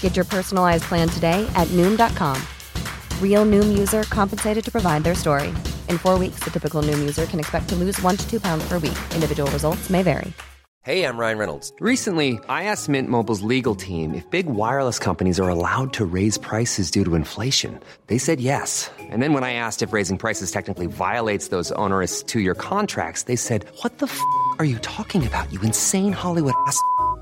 Get your personalized plan today at Noom.com. Real Noom user compensated to provide their story. In four weeks, the typical Noom user can expect to lose one to two pounds per week. Individual results may vary. Hey, I'm Ryan Reynolds. Recently, I asked Mint Mobile's legal team if big wireless companies are allowed to raise prices due to inflation. They said yes. And then when I asked if raising prices technically violates those onerous two year contracts, they said, What the f are you talking about, you insane Hollywood ass?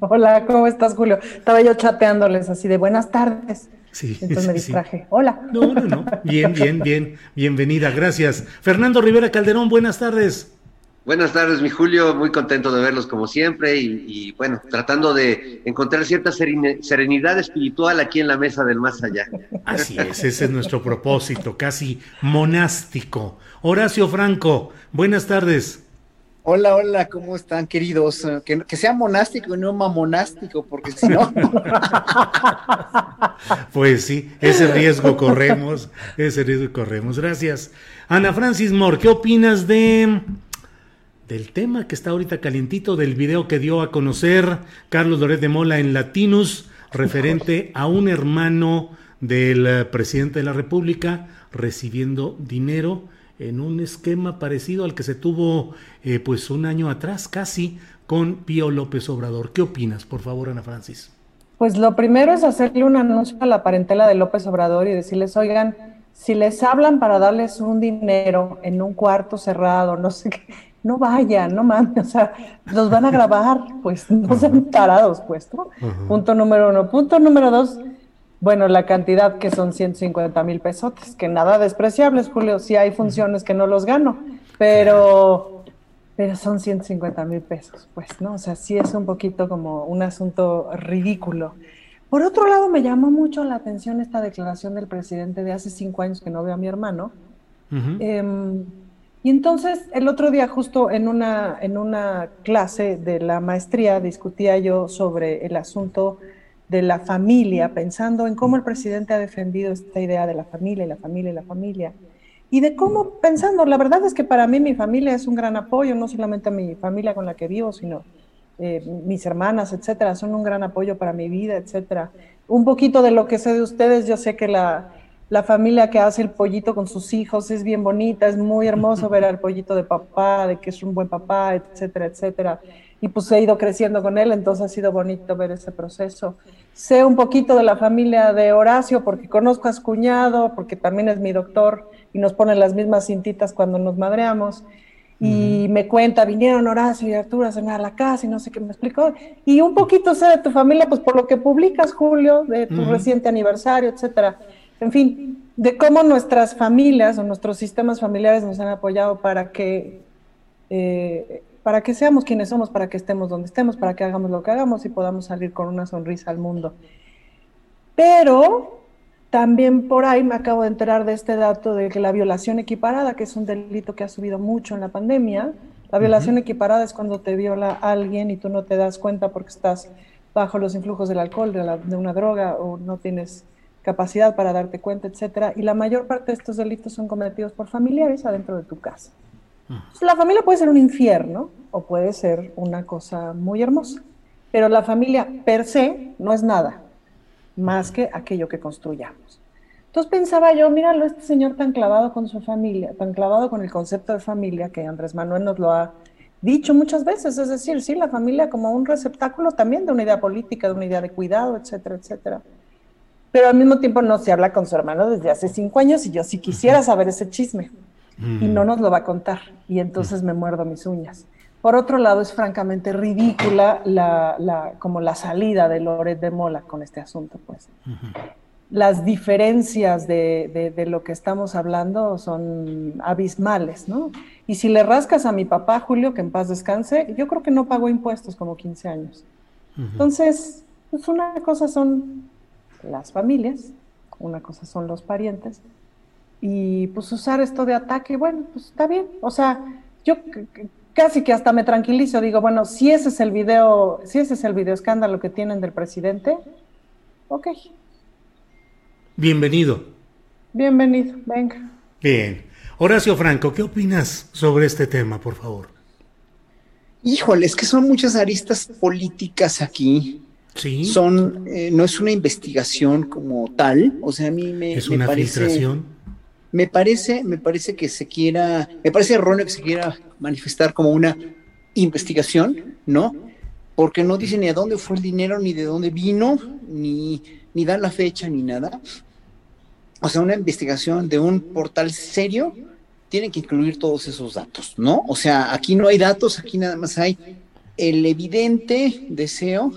Hola, ¿cómo estás, Julio? Estaba yo chateándoles así de buenas tardes. Sí, Entonces me sí, distraje. Hola. No, no, no. Bien, bien, bien. Bienvenida, gracias. Fernando Rivera Calderón, buenas tardes. Buenas tardes, mi Julio. Muy contento de verlos como siempre y, y bueno, tratando de encontrar cierta serenidad espiritual aquí en la mesa del más allá. Así es, ese es nuestro propósito, casi monástico. Horacio Franco, buenas tardes. Hola, hola, ¿cómo están, queridos? Eh, Que, sea monástico y no mamonástico, porque si no, Pues sí, ese riesgo corremos, ese riesgo corremos. Gracias. Ana Francis Moore, ¿qué opinas de del tema que está ahorita calientito del video que dio a conocer Carlos Loret de Mola en Latinus referente a un hermano del eh, presidente de la República recibiendo dinero en un esquema parecido al que se tuvo eh, pues un año atrás casi con Pío López Obrador. ¿Qué opinas, por favor, Ana Francis? Pues lo primero es hacerle un anuncio a la parentela de López Obrador y decirles, oigan, si les hablan para darles un dinero en un cuarto cerrado, no sé qué, no vayan, no mames, o sea, los van a grabar, pues no sean tarados, pues, ¿no? Punto número uno. Punto número dos, bueno, la cantidad que son 150 mil pesotes, que nada despreciables, Julio, si hay funciones que no los gano, pero, pero son 150 mil pesos, pues, ¿no? O sea, sí es un poquito como un asunto ridículo. Por otro lado, me llamó mucho la atención esta declaración del presidente de hace cinco años que no veo a mi hermano. Em, y entonces, el otro día, justo en una, en una clase de la maestría, discutía yo sobre el asunto de la familia, pensando en cómo el presidente ha defendido esta idea de la familia y la familia y la familia. Y de cómo, pensando, la verdad es que para mí mi familia es un gran apoyo, no solamente a mi familia con la que vivo, sino eh, mis hermanas, etcétera, son un gran apoyo para mi vida, etcétera. Un poquito de lo que sé de ustedes, yo sé que la, la familia que hace el pollito con sus hijos es bien bonita, es muy hermoso ver al pollito de papá, de que es un buen papá, etcétera, etcétera. Y pues he ido creciendo con él, entonces ha sido bonito ver ese proceso. Sé un poquito de la familia de Horacio porque conozco a su cuñado, porque también es mi doctor y nos ponen las mismas cintitas cuando nos madreamos. Y me cuenta, vinieron Horacio y Arturo a cenar a la casa y no sé qué me explicó. Y un poquito sé de tu familia, pues por lo que publicas, Julio, de tu reciente aniversario, etcétera. En fin, de cómo nuestras familias o nuestros sistemas familiares nos han apoyado para que, eh, para que seamos quienes somos, para que estemos donde estemos, para que hagamos lo que hagamos y podamos salir con una sonrisa al mundo. Pero también por ahí me acabo de enterar de este dato de que la violación equiparada, que es un delito que ha subido mucho en la pandemia, la violación equiparada es cuando te viola alguien y tú no te das cuenta porque estás bajo los influjos del alcohol, de, la- de una droga o no tienes capacidad para darte cuenta, etcétera. Y la mayor parte de estos delitos son cometidos por familiares adentro de tu casa. Entonces, la familia puede ser un infierno o puede ser una cosa muy hermosa, pero la familia per se no es nada más que aquello que construyamos. Entonces pensaba yo, míralo, este señor tan clavado con su familia, tan clavado con el concepto de familia que Andrés Manuel nos lo ha dicho muchas veces, es decir, sí, la familia como un receptáculo también de una idea política, de una idea de cuidado, etcétera, etcétera. pero al mismo tiempo no se habla con su hermano desde hace cinco años y yo sí quisiera saber ese chisme y no nos lo va a contar y entonces me muerdo mis uñas. Por otro lado, es francamente ridícula la, como la salida de Loret de Mola con este asunto, pues. Las diferencias de, de, lo que estamos hablando son abismales, ¿no? Y si le rascas a mi papá, Julio, que en paz descanse, yo creo que no pagó impuestos como 15 años. Entonces, pues una cosa son las familias, una cosa son los parientes, y pues usar esto de ataque, bueno, pues está bien. O sea, yo casi que hasta me tranquilizo, digo, bueno, si ese es el video, si ese es el video escándalo que tienen del presidente, ok. Bienvenido. Bienvenido, venga. Bien. Horacio Franco, ¿qué opinas sobre este tema, por favor? Híjole, es que son muchas aristas políticas aquí. Sí. Son, eh, no es una investigación como tal, o sea, a mí me, es una filtración me parece, me parece que se quiera, me parece erróneo que se quiera manifestar como una investigación, ¿no? Porque no dice ni a dónde fue el dinero, ni de dónde vino, ni, ni dan la fecha, ni nada. O sea, una investigación de un portal serio tiene que incluir todos esos datos, ¿no? O sea, aquí no hay datos, aquí nada más hay el evidente deseo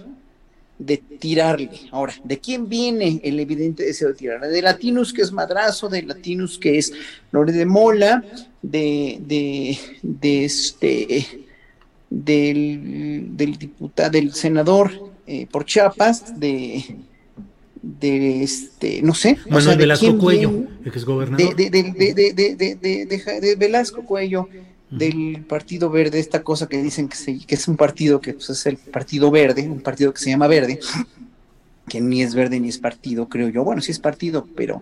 de tirarle. Ahora, ¿de quién viene el evidente deseo de tirarle? De Latinus, que es Madrazo, de Latinus, que es Lore de Mola, de, de, de este, del, del diputado, del senador eh, por Chiapas, de, de este, no sé. Manuel Velasco Cuello, ex gobernador. De, de, Velasco Cuello, del Partido Verde, esta cosa que dicen que, es un partido que pues, es el Partido Verde, un partido que se llama Verde, que ni es verde ni es partido, creo yo. Bueno, sí es partido, pero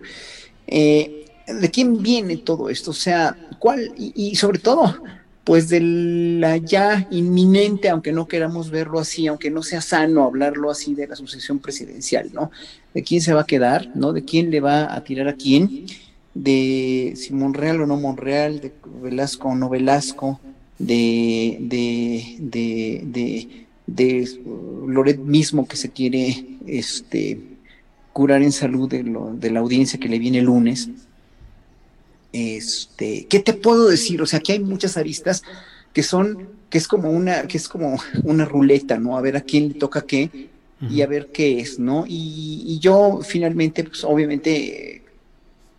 eh, ¿de quién viene todo esto? O sea, ¿cuál? Y, sobre todo, pues de la ya inminente, aunque no queramos verlo así, aunque no sea sano hablarlo así de la sucesión presidencial, ¿no? ¿De quién se va a quedar? ¿No? ¿De quién le va a tirar a quién? De si Monreal o no Monreal, de Velasco o no Velasco, de, de, de, de, de Loret mismo que se quiere este, curar en salud de, lo, de la audiencia que le viene el lunes. Este, ¿qué te puedo decir? O sea, que hay muchas aristas que son, que es como una, que es como una ruleta, ¿no? A ver a quién le toca qué y a ver qué es, ¿no? Y, y yo finalmente, pues obviamente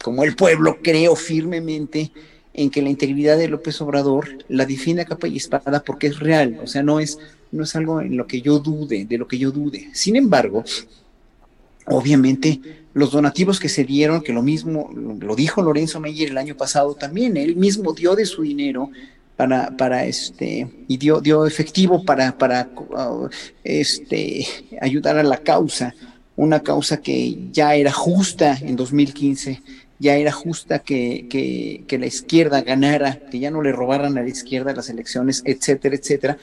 como el pueblo, creo firmemente en que la integridad de López Obrador la defiende a capa y espada porque es real, o sea, no es, no es algo en lo que yo dude, de lo que yo dude. Sin embargo, obviamente los donativos que se dieron, que lo mismo lo dijo Lorenzo Meyer el año pasado también, él mismo dio de su dinero para, para este, y dio, dio efectivo para, para uh, este, ayudar a la causa, una causa que ya era justa en 2015 ya era justa que, que, la izquierda ganara, que ya no le robaran a la izquierda las elecciones, etcétera, etcétera.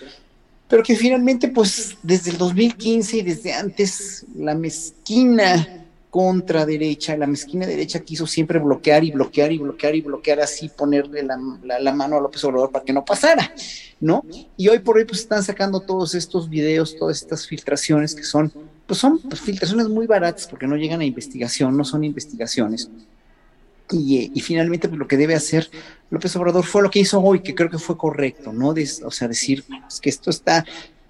Pero que finalmente, pues desde el 2015 y desde antes, la mezquina contra derecha, la mezquina derecha quiso siempre bloquear y bloquear y bloquear y bloquear así, ponerle la, la, mano a López Obrador para que no pasara, ¿no? Y hoy por hoy pues están sacando todos estos videos, todas estas filtraciones que son, pues son filtraciones muy baratas porque no llegan a investigación, no son investigaciones y, finalmente, pues, lo que debe hacer López Obrador fue lo que hizo hoy, que creo que fue correcto, ¿no? o sea, decir que esto está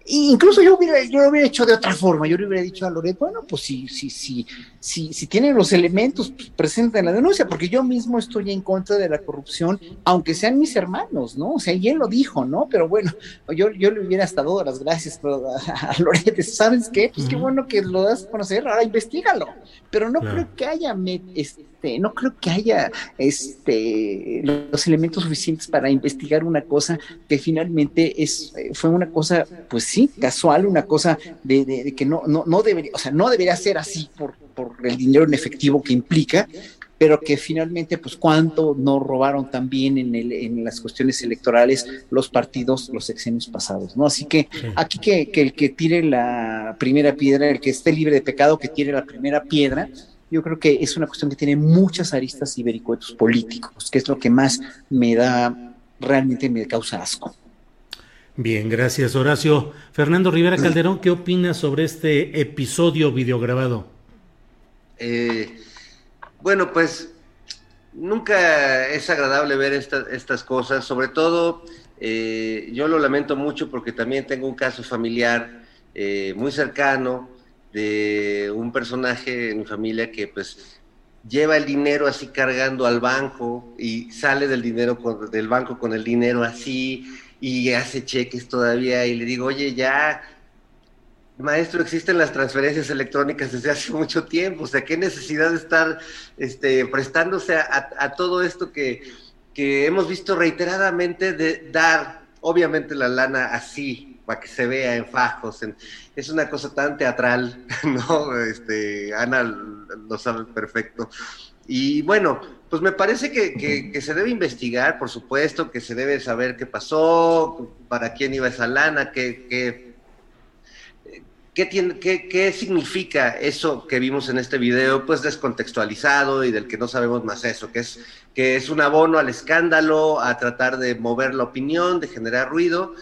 Incluso yo, hubiera, yo lo hubiera hecho de otra forma. Yo le hubiera dicho a Loret, bueno, pues si, si, si, si, si tienen los elementos, pues presenten la denuncia, porque yo mismo estoy en contra de la corrupción, aunque sean mis hermanos, ¿no? O sea, y él lo dijo, ¿no? Pero bueno, yo, yo le hubiera hasta dado las gracias a, Loret. ¿Sabes qué? Pues qué bueno que lo das a conocer, ahora investigalo. Pero no creo que haya, este, no creo que haya este, los elementos suficientes para investigar una cosa que finalmente es, fue una cosa, pues sí, casual, una cosa de, que no, no, no, debería, o sea, no debería ser así por, por el dinero en efectivo que implica, pero que finalmente, pues, cuánto no robaron también en, el, en las cuestiones electorales los partidos los sexenios pasados, ¿no? Así que aquí que, que, el que tire la primera piedra, el que esté libre de pecado, que tire la primera piedra, yo creo que es una cuestión que tiene muchas aristas y vericuetos políticos, que es lo que más me da, realmente me causa asco. Bien, gracias Horacio. Fernando Rivera Calderón, ¿qué opinas sobre este episodio videograbado? Eh, bueno, pues nunca es agradable ver estas cosas, sobre todo eh, yo lo lamento mucho porque también tengo un caso familiar eh, muy cercano de un personaje en mi familia que pues lleva el dinero así cargando al banco y sale del dinero del banco con el dinero así y hace cheques todavía y le digo, oye, ya, maestro, existen las transferencias electrónicas desde hace mucho tiempo, o sea, qué necesidad de estar este, prestándose a, todo esto que, que hemos visto reiteradamente de dar, obviamente, la lana así, para que se vea en fajos. es una cosa tan teatral, ¿no? Este, Ana lo sabe perfecto. Y bueno, pues me parece que, se debe investigar, por supuesto, que se debe saber qué pasó, para quién iba esa lana, qué, qué, qué, qué significa eso que vimos en este video, pues descontextualizado y del que no sabemos más eso, que es, que es un abono al escándalo, a tratar de mover la opinión, de generar ruido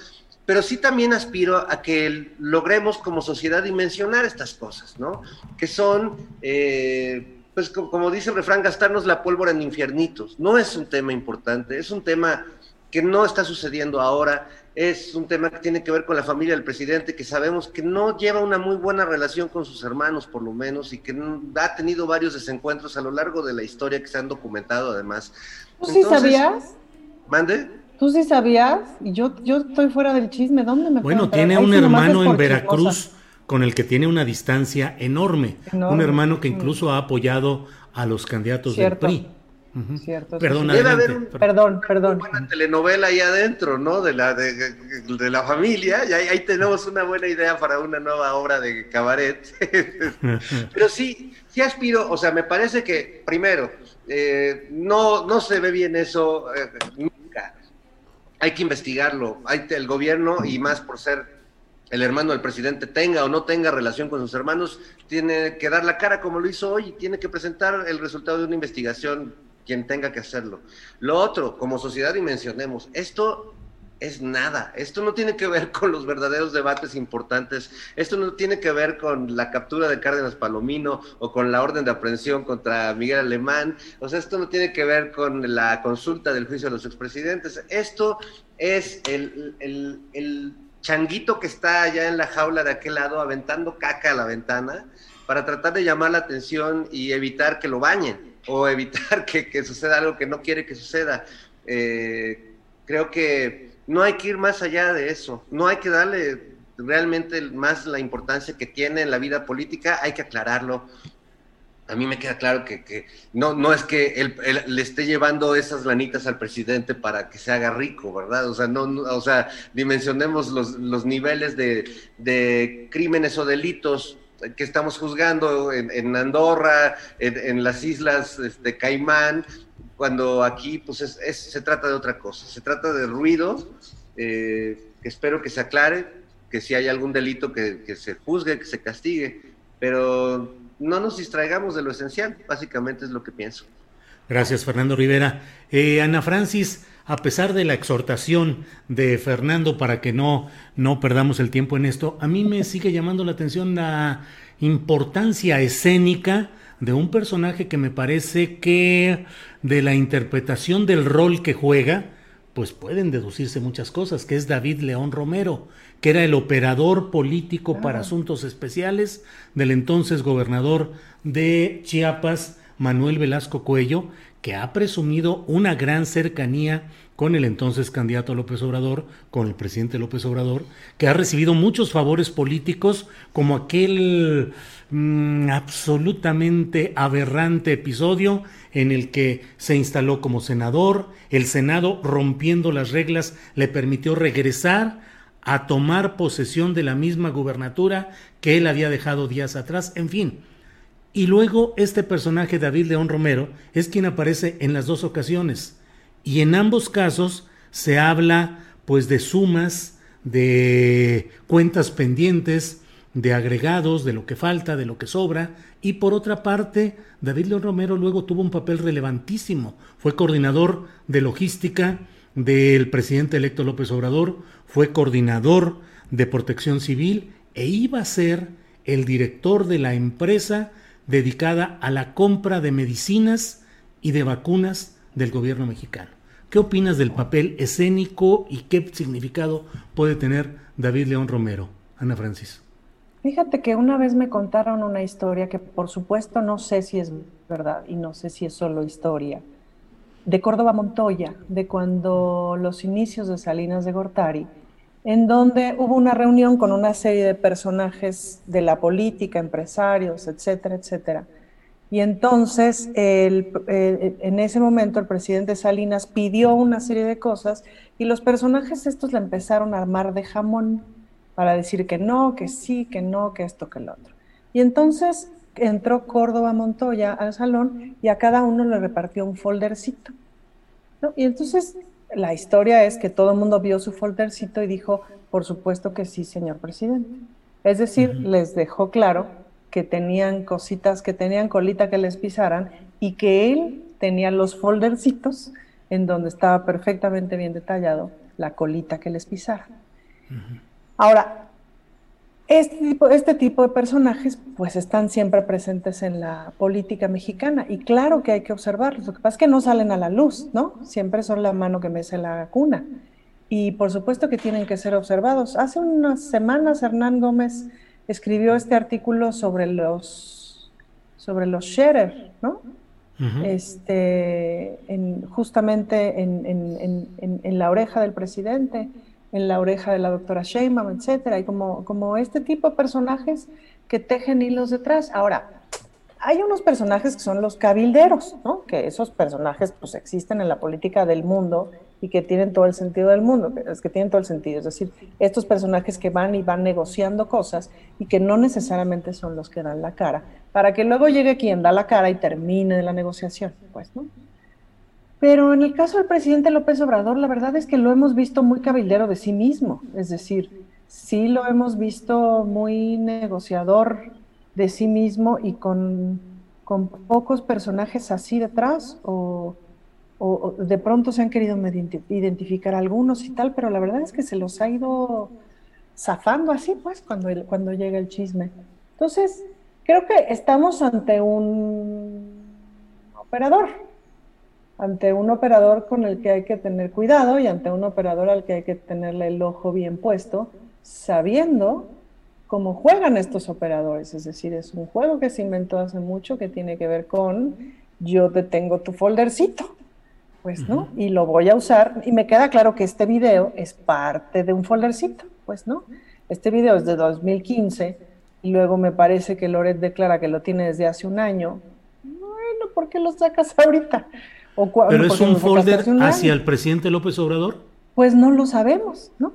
pero sí también aspiro a que logremos como sociedad dimensionar estas cosas, ¿no? Que son, eh, pues como, dice el refrán, gastarnos la pólvora en infiernitos. No es un tema importante, es un tema que no está sucediendo ahora, es un tema que tiene que ver con la familia del presidente, que sabemos que no lleva una muy buena relación con sus hermanos, por lo menos, y que ha tenido varios desencuentros a lo largo de la historia que se han documentado además. ¿Tú sí sabías? ¿Mande? ¿Tú sí sabías? Y yo, yo estoy fuera del chisme. ¿Dónde me Bueno, tiene un hermano en Veracruz con el que tiene una distancia enorme. Un hermano que incluso ha apoyado a los candidatos del PRI. Cierto. Perdón, Debe haber perdón, perdón. Una telenovela ahí adentro, ¿no? De la, de, de la familia. Y ahí, ahí, tenemos una buena idea para una nueva obra de cabaret. Pero sí, sí aspiro, o sea, me parece que, primero, eh, no, no se ve bien eso. Eh, hay que investigarlo. Hay el gobierno, y más por ser el hermano del presidente, tenga o no tenga relación con sus hermanos, tiene que dar la cara como lo hizo hoy y tiene que presentar el resultado de una investigación quien tenga que hacerlo. Lo otro, como sociedad dimensionemos, esto es nada. Esto no tiene que ver con los verdaderos debates importantes. Esto no tiene que ver con la captura de Cárdenas Palomino o con la orden de aprehensión contra Miguel Alemán. O sea, esto no tiene que ver con la consulta del juicio de los expresidentes. Esto es el, el changuito que está allá en la jaula de aquel lado aventando caca a la ventana para tratar de llamar la atención y evitar que lo bañen o evitar que, suceda algo que no quiere que suceda. Eh, creo que no hay que ir más allá de eso, no hay que darle realmente más la importancia que tiene en la vida política, hay que aclararlo. A mí me queda claro que, no, no es que él, le esté llevando esas lanitas al presidente para que se haga rico, ¿verdad? O sea, no, o sea, dimensionemos los, niveles de, crímenes o delitos que estamos juzgando en, Andorra, en, las islas de este, Caimán, cuando aquí pues se trata de otra cosa, se trata de ruido, eh, que espero que se aclare, que si hay algún delito que, se juzgue, que se castigue, pero no nos distraigamos de lo esencial, básicamente es lo que pienso. Gracias, Fernando Rivera. Eh, Ana Francis, a pesar de la exhortación de Fernando para que no, no perdamos el tiempo en esto, a mí me sigue llamando la atención la importancia escénica de un personaje que me parece que de la interpretación del rol que juega, pues pueden deducirse muchas cosas, que es David León Romero, que era el operador político para asuntos especiales del entonces gobernador de Chiapas, Manuel Velasco Cuello, que ha presumido una gran cercanía con el entonces candidato López Obrador, con el presidente López Obrador, que ha recibido muchos favores políticos, como aquel Mm, absolutamente aberrante episodio en el que se instaló como senador, el Senado rompiendo las reglas le permitió regresar a tomar posesión de la misma gubernatura que él había dejado días atrás, en fin. Y luego este personaje, David León Romero, es quien aparece en las dos ocasiones. Y en ambos casos se habla pues de sumas, de cuentas pendientes, de agregados, de lo que falta, de lo que sobra, y por otra parte, David León Romero luego tuvo un papel relevantísimo. Fue coordinador de logística del presidente electo López Obrador, fue coordinador de protección civil e iba a ser el director de la empresa dedicada a la compra de medicinas y de vacunas del gobierno mexicano. ¿Qué opinas del papel escénico y qué significado puede tener David León Romero? Ana Francis. Fíjate que una vez me contaron una historia que por supuesto no sé si es verdad y no sé si es solo historia, de Córdoba Montoya, de cuando los inicios de Salinas de Gortari, en donde hubo una reunión con una serie de personajes de la política, empresarios, etcétera, etcétera. Y entonces, en ese momento, el presidente Salinas pidió una serie de cosas y los personajes estos le empezaron a armar de jamón para decir que no, que sí, que no, que esto, que lo otro. Y entonces entró Córdoba Montoya al salón y a cada uno le repartió un foldercito. Y entonces la historia es que todo el mundo vio su foldercito y dijo, por supuesto que sí, señor presidente. Es decir, les dejó claro que tenían cositas, que tenían colita que les pisaran y que él tenía los foldercitos en donde estaba perfectamente bien detallado la colita que les pisara. Ahora, este tipo, este tipo de personajes pues están siempre presentes en la política mexicana y claro que hay que observarlos. Lo que pasa es que no salen a la luz, ¿no? Siempre son la mano que mece la cuna. Y por supuesto que tienen que ser observados. Hace unas semanas Hernán Gómez escribió este artículo sobre los sobre los ¿no? este, en, justamente en, en, en, la oreja del presidente en la oreja de la doctora Sheinbaum, etcétera, y como, como este tipo de personajes que tejen hilos detrás. Ahora, hay unos personajes que son los cabilderos, ¿no? Que esos personajes pues existen en la política del mundo y que tienen todo el sentido del mundo, es que tienen todo el sentido, es decir, estos personajes que van y van negociando cosas y que no necesariamente son los que dan la cara, para que luego llegue quien da la cara y termine la negociación, pues, ¿no? Pero en el caso del presidente López Obrador, la verdad es que lo hemos visto muy cabildero de sí mismo, es decir, sí lo hemos visto muy negociador de sí mismo y con, con pocos personajes así detrás, o, o, de pronto se han querido identificar algunos y tal, pero la verdad es que se los ha ido zafando así, pues, cuando, cuando llega el chisme. Entonces, creo que estamos ante un operador, ante un operador con el que hay que tener cuidado y ante un operador al que hay que tenerle el ojo bien puesto, sabiendo cómo juegan estos operadores. Es decir, es un juego que se inventó hace mucho que tiene que ver con yo te tengo tu foldercito, pues, ¿no? Y lo voy a usar y me queda claro que este video es parte de un foldercito, pues, ¿no? Este video es de 2015 y luego me parece que Loret declara que lo tiene desde hace un año. Bueno, ¿por qué lo sacas ahorita? ¿Pero es un folder hacia el presidente López Obrador? Pues no lo sabemos, ¿no?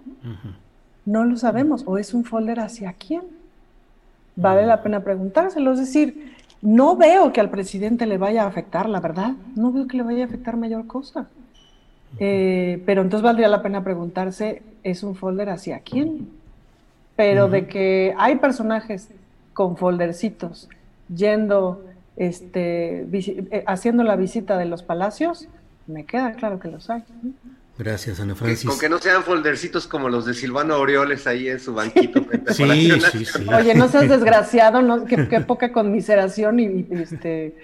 No lo sabemos. ¿O es un folder hacia quién? Vale la pena preguntárselo. Es decir, no veo que al presidente le vaya a afectar, la verdad. No veo que le vaya a afectar mayor cosa. Eh, pero entonces valdría la pena preguntarse, ¿es un folder hacia quién? Pero de que hay personajes con foldercitos yendo este, eh, haciendo la visita de los palacios, me queda claro que los hay. Gracias, Ana Francis. con que no sean foldercitos como los de Silvano Orioles ahí en su banquito. sí, sí, sí. Oye, no seas desgraciado, ¿no? Qué, poca conmiseración y, este,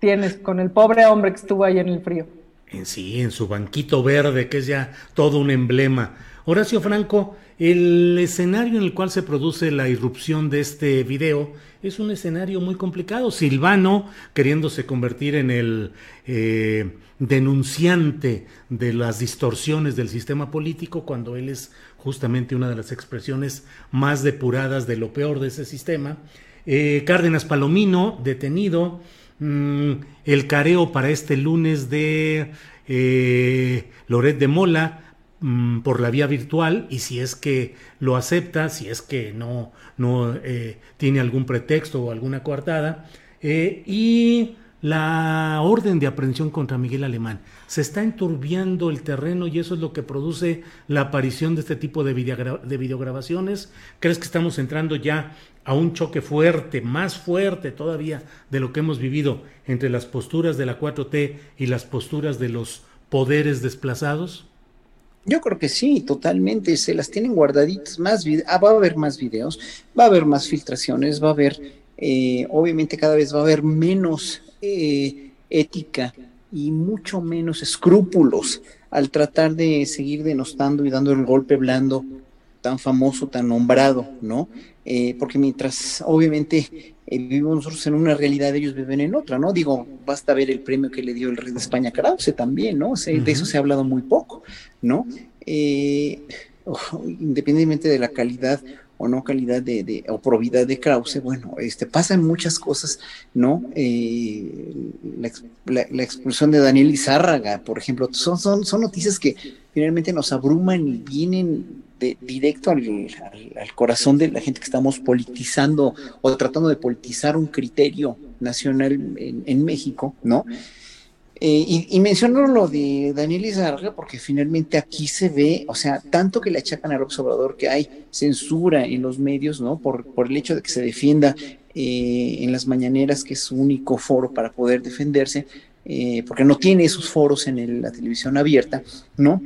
tienes con el pobre hombre que estuvo ahí en el frío. En sí, en su banquito verde, que es ya todo un emblema. Horacio Franco, el escenario en el cual se produce la irrupción de este video es un escenario muy complicado. Silvano, queriéndose convertir en el eh, denunciante de las distorsiones del sistema político, cuando él es justamente una de las expresiones más depuradas de lo peor de ese sistema. Eh, Cárdenas Palomino, detenido. Mm, el careo para este lunes de eh, Loret de Mola Mm, por la vía virtual y si es que lo acepta, si es que no, no eh, tiene algún pretexto o alguna coartada, eh, y la orden de aprehensión contra Miguel Alemán. Se está enturbiando el terreno y eso es lo que produce la aparición de este tipo de, de videograbaciones. ¿Crees que estamos entrando ya a un choque fuerte, más fuerte todavía de lo que hemos vivido entre las posturas de la 4T y las posturas de los poderes desplazados? Yo creo que sí, totalmente. Se las tienen guardaditas más. Ah, va a haber más videos, va a haber más filtraciones, va a haber Eh, obviamente cada vez va a haber menos eh, ética y mucho menos escrúpulos al tratar de seguir denostando y dando el golpe blando tan famoso, tan nombrado, ¿no? Eh, porque mientras obviamente vivimos nosotros en una realidad, ellos viven en otra, ¿no? Digo, basta ver el premio que le dio el rey de España a Krause también, ¿no? De eso se ha hablado muy poco, ¿no? independientemente de la calidad o no calidad de, o probidad de Krause, bueno, este, pasan muchas cosas, ¿no? Eh, la, expulsión de Daniel Izárraga, por ejemplo, son, son, son noticias que finalmente nos abruman y vienen directo al, corazón de la gente que estamos politizando o tratando de politizar un criterio nacional en, México, ¿no? Eh, y, menciono lo de Daniel Izarga porque finalmente aquí se ve, o sea, tanto que le achacan al observador que hay censura en los medios, ¿no? Por, por el hecho de que se defienda eh, en las mañaneras, que es su único foro para poder defenderse, eh, porque no tiene esos foros en la televisión abierta, ¿no?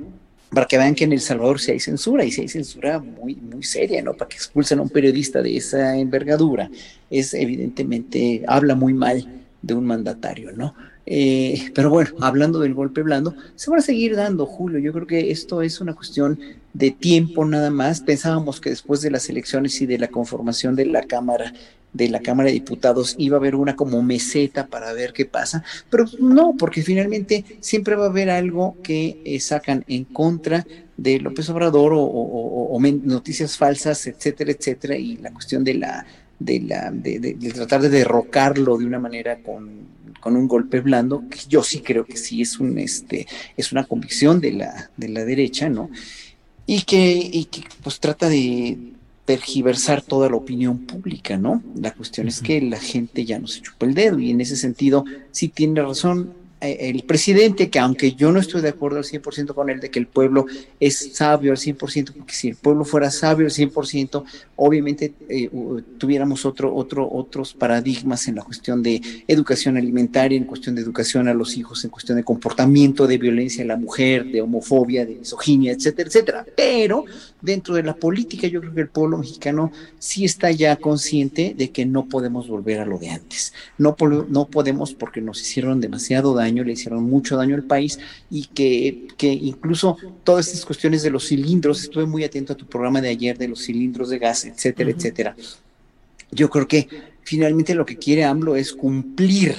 Para que vean que en El Salvador sí hay censura y sí hay censura muy, muy seria, ¿no? Para que expulsen a un periodista de esa envergadura, es evidentemente, habla muy mal de un mandatario, ¿no? Eh, pero bueno, hablando del golpe blando, se van a seguir dando, Julio. Yo creo que esto es una cuestión de tiempo nada más. Pensábamos que después de las elecciones y de la conformación de la Cámara de la Cámara de Diputados iba a haber una como meseta para ver qué pasa, pero no, porque finalmente siempre va a haber algo que eh, sacan en contra de López Obrador o, noticias falsas, etcétera, etcétera, y la cuestión de la de la de tratar de derrocarlo de una manera con con un golpe blando, que yo sí creo que sí es un este es una convicción de la de la derecha, ¿no? Y que, y que pues trata de tergiversar toda la opinión pública, ¿no? La cuestión es que la gente ya no se chupa el dedo y en ese sentido sí tiene razón el presidente, que aunque yo no estoy de acuerdo al 100% con él de que el pueblo es sabio al 100%, porque si el pueblo fuera sabio al 100%, obviamente eh, tuviéramos otro, otro, otros paradigmas en la cuestión de educación alimentaria, en cuestión de educación a los hijos, en cuestión de comportamiento, de violencia a la mujer, de homofobia, de misoginia, etcétera, etcétera. Pero dentro de la política yo creo que el pueblo mexicano sí está ya consciente de que no podemos volver a lo de antes. No, no podemos porque nos hicieron demasiado daño le hicieron mucho daño al país y que, que incluso todas estas cuestiones de los cilindros, estuve muy atento a tu programa de ayer de los cilindros de gas, etcétera, etcétera. Yo creo que finalmente lo que quiere AMLO es cumplir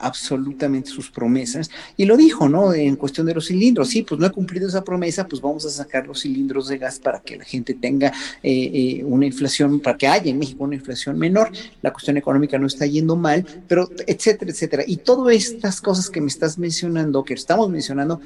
absolutamente sus promesas. Y lo dijo, ¿no? En cuestión de los cilindros. Sí, pues no ha cumplido esa promesa, pues vamos a sacar los cilindros de gas para que la gente tenga eh, eh, una inflación, para que haya en México una inflación menor. La cuestión económica no está yendo mal, pero etcétera, etcétera. Y todas estas cosas que me estás mencionando, que estamos mencionando,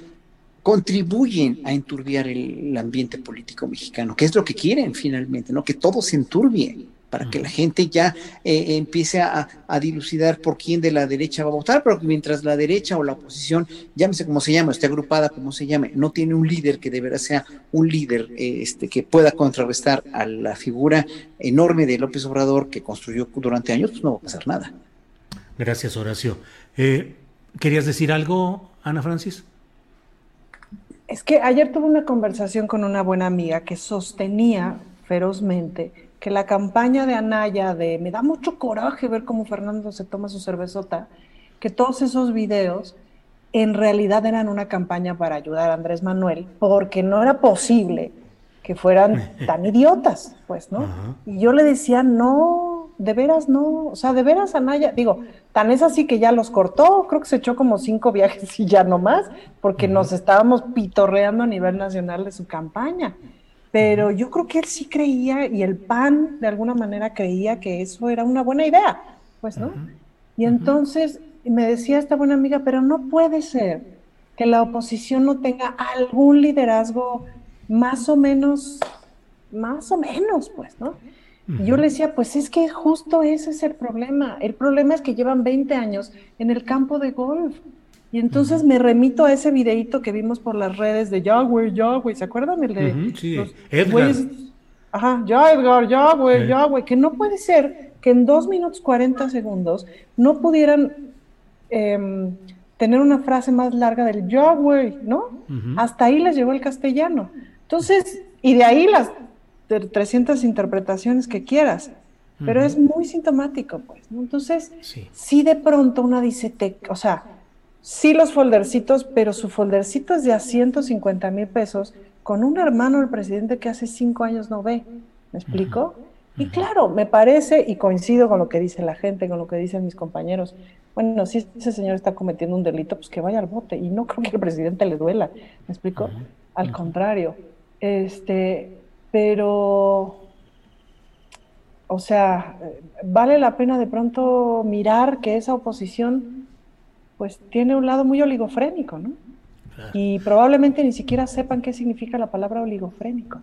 contribuyen a enturbiar el, ambiente político mexicano, que es lo que quieren finalmente, ¿no? Que todo se enturbie para que la gente ya eh, empiece a, dilucidar por quién de la derecha va a votar, pero mientras la derecha o la oposición, llámese como se llama, esté agrupada como se llame, no tiene un líder que deberá ser un líder eh, este, que pueda contrarrestar a la figura enorme de López Obrador que construyó durante años, pues no va a pasar nada. Gracias, Horacio. Eh, ¿Querías decir algo, Ana Francis? Es que ayer tuve una conversación con una buena amiga que sostenía ferozmente que la campaña de Anaya de me da mucho coraje ver cómo Fernando se toma su cervezota, que todos esos videos en realidad eran una campaña para ayudar a Andrés Manuel, porque no era posible que fueran tan idiotas, pues, ¿no? Y yo le decía, no, de veras no, o sea, de veras Anaya, digo, tan es así que ya los cortó, creo que se echó como cinco viajes y ya no más, porque nos estábamos pitorreando a nivel nacional de su campaña pero yo creo que él sí creía y el PAN de alguna manera creía que eso era una buena idea, pues, ¿no? Y entonces me decía esta buena amiga, pero no puede ser que la oposición no tenga algún liderazgo más o menos, más o menos, pues, ¿no? Y yo le decía, pues es que justo ese es el problema. El problema es que llevan 20 años en el campo de golf. Y entonces me remito a ese videito que vimos por las redes de Yahweh, Yahweh, ¿se acuerdan? El de sí. Edgar. ajá, ya Edgar, Yahweh, Yahweh, que no puede ser que en dos minutos 40 segundos no pudieran em, tener una frase más larga del Yahweh, ¿no? Hasta ahí les llegó el castellano. Entonces, y de ahí las 300 interpretaciones que quieras. pero es muy sintomático, pues, ¿no? Entonces, sí. de pronto una dice, te, o sea, sí los foldercitos, pero su foldercito es de a 150 mil pesos con un hermano del presidente que hace cinco años no ve, ¿me explico? Y claro, me parece, y coincido con lo que dice la gente, con lo que dicen mis compañeros, bueno, si ese señor está cometiendo un delito, pues que vaya al bote, y no creo que al presidente le duela, ¿me explico? Al contrario, este, pero o sea, vale la pena de pronto mirar que esa oposición pues tiene un lado muy oligofrénico, ¿no? Y probablemente ni siquiera sepan qué significa la palabra oligofrénico.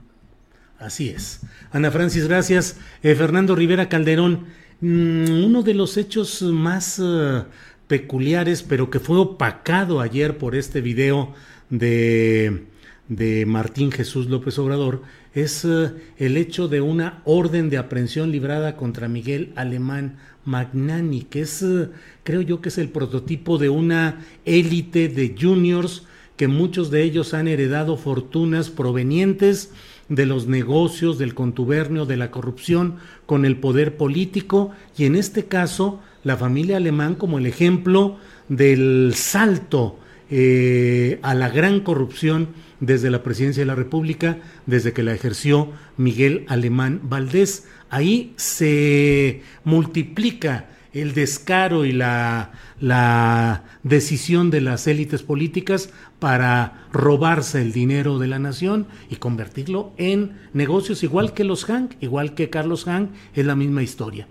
Así es. Ana Francis, gracias. Eh, Fernando Rivera Calderón, mm, uno de los hechos más eh, peculiares, pero que fue opacado ayer por este video de, de Martín Jesús López Obrador, es eh, el hecho de una orden de aprehensión librada contra Miguel Alemán Magnani, que es, eh, creo yo que es el prototipo de una élite de juniors que muchos de ellos han heredado fortunas provenientes de los negocios, del contubernio, de la corrupción con el poder político. Y en este caso la familia alemán como el ejemplo del salto eh, a la gran corrupción desde la presidencia de la República, desde que la ejerció Miguel Alemán Valdés. Ahí se multiplica el descaro y la, la decisión de las élites políticas para robarse el dinero de la nación y convertirlo en negocios igual que los Hank, igual que Carlos Hank, es la misma historia.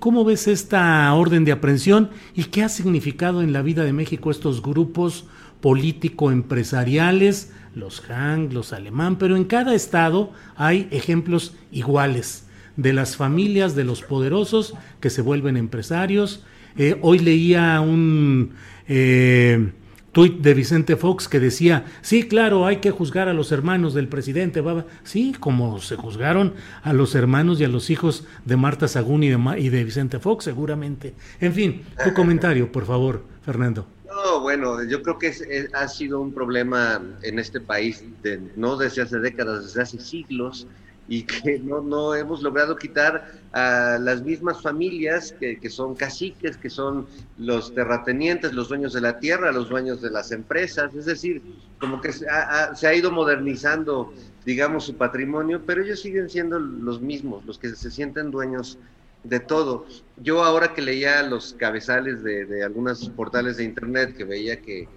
¿Cómo ves esta orden de aprehensión y qué ha significado en la vida de México estos grupos político-empresariales los Han, los alemán, pero en cada estado hay ejemplos iguales de las familias de los poderosos que se vuelven empresarios. Eh, hoy leía un eh, tuit de Vicente Fox que decía, sí, claro, hay que juzgar a los hermanos del presidente. Sí, como se juzgaron a los hermanos y a los hijos de Marta Sagún y de, y de Vicente Fox, seguramente. En fin, tu comentario, por favor, Fernando. No, bueno, yo creo que ha sido un problema en este país, no desde hace décadas, desde hace siglos, y que no, no hemos logrado quitar a las mismas familias que, que, son caciques, que son los terratenientes, los dueños de la tierra, los dueños de las empresas, es decir, como que se ha, se ha ido modernizando, digamos, su patrimonio, pero ellos siguen siendo los mismos, los que se sienten dueños de todo. Yo ahora que leía los cabezales de, de algunos portales de internet, que veía que,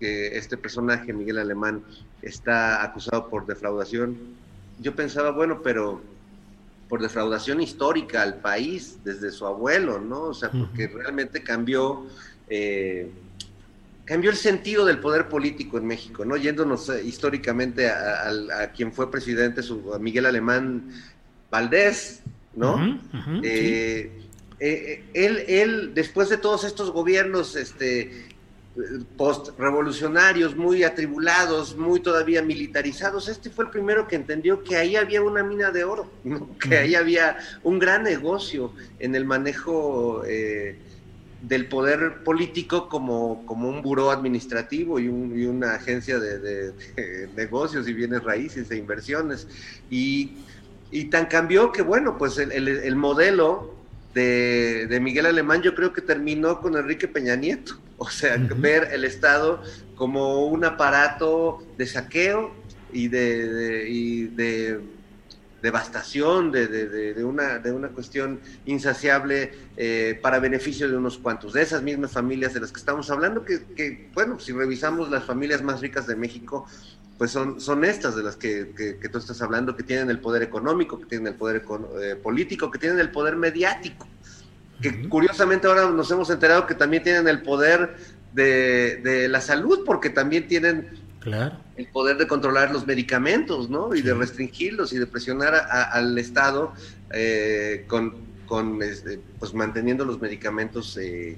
este personaje, Miguel Alemán, está acusado por defraudación, yo pensaba, bueno, pero por defraudación histórica al país desde su abuelo, ¿no? O sea, porque realmente cambió, eh, cambió el sentido del poder político en México, ¿no? Yéndonos eh, históricamente a, a, quien fue presidente, su, Miguel Alemán Valdés, ¿no? Eh, él, él, después de todos estos gobiernos este, post-revolucionarios, muy atribulados, muy todavía militarizados, este fue el primero que entendió que ahí había una mina de oro, que ahí había un gran negocio en el manejo del poder político como, como un buró administrativo y, una agencia de, negocios y bienes raíces e inversiones. Y y tan cambió que, bueno, pues el, modelo de, Miguel Alemán yo creo que terminó con Enrique Peña Nieto. O sea, ver el Estado como un aparato de saqueo y de, de devastación, de, una, de una cuestión insaciable eh, para beneficio de unos cuantos, de esas mismas familias de las que estamos hablando, que, que, bueno, si revisamos las familias más ricas de México, pues son, son estas de las que, tú estás hablando, que tienen el poder económico, que tienen el poder eh, político, que tienen el poder mediático, que curiosamente ahora nos hemos enterado que también tienen el poder de, la salud, porque también tienen el poder de controlar los medicamentos, ¿no? Y de restringirlos y de presionar al Estado eh, con, con este, pues manteniendo los medicamentos eh,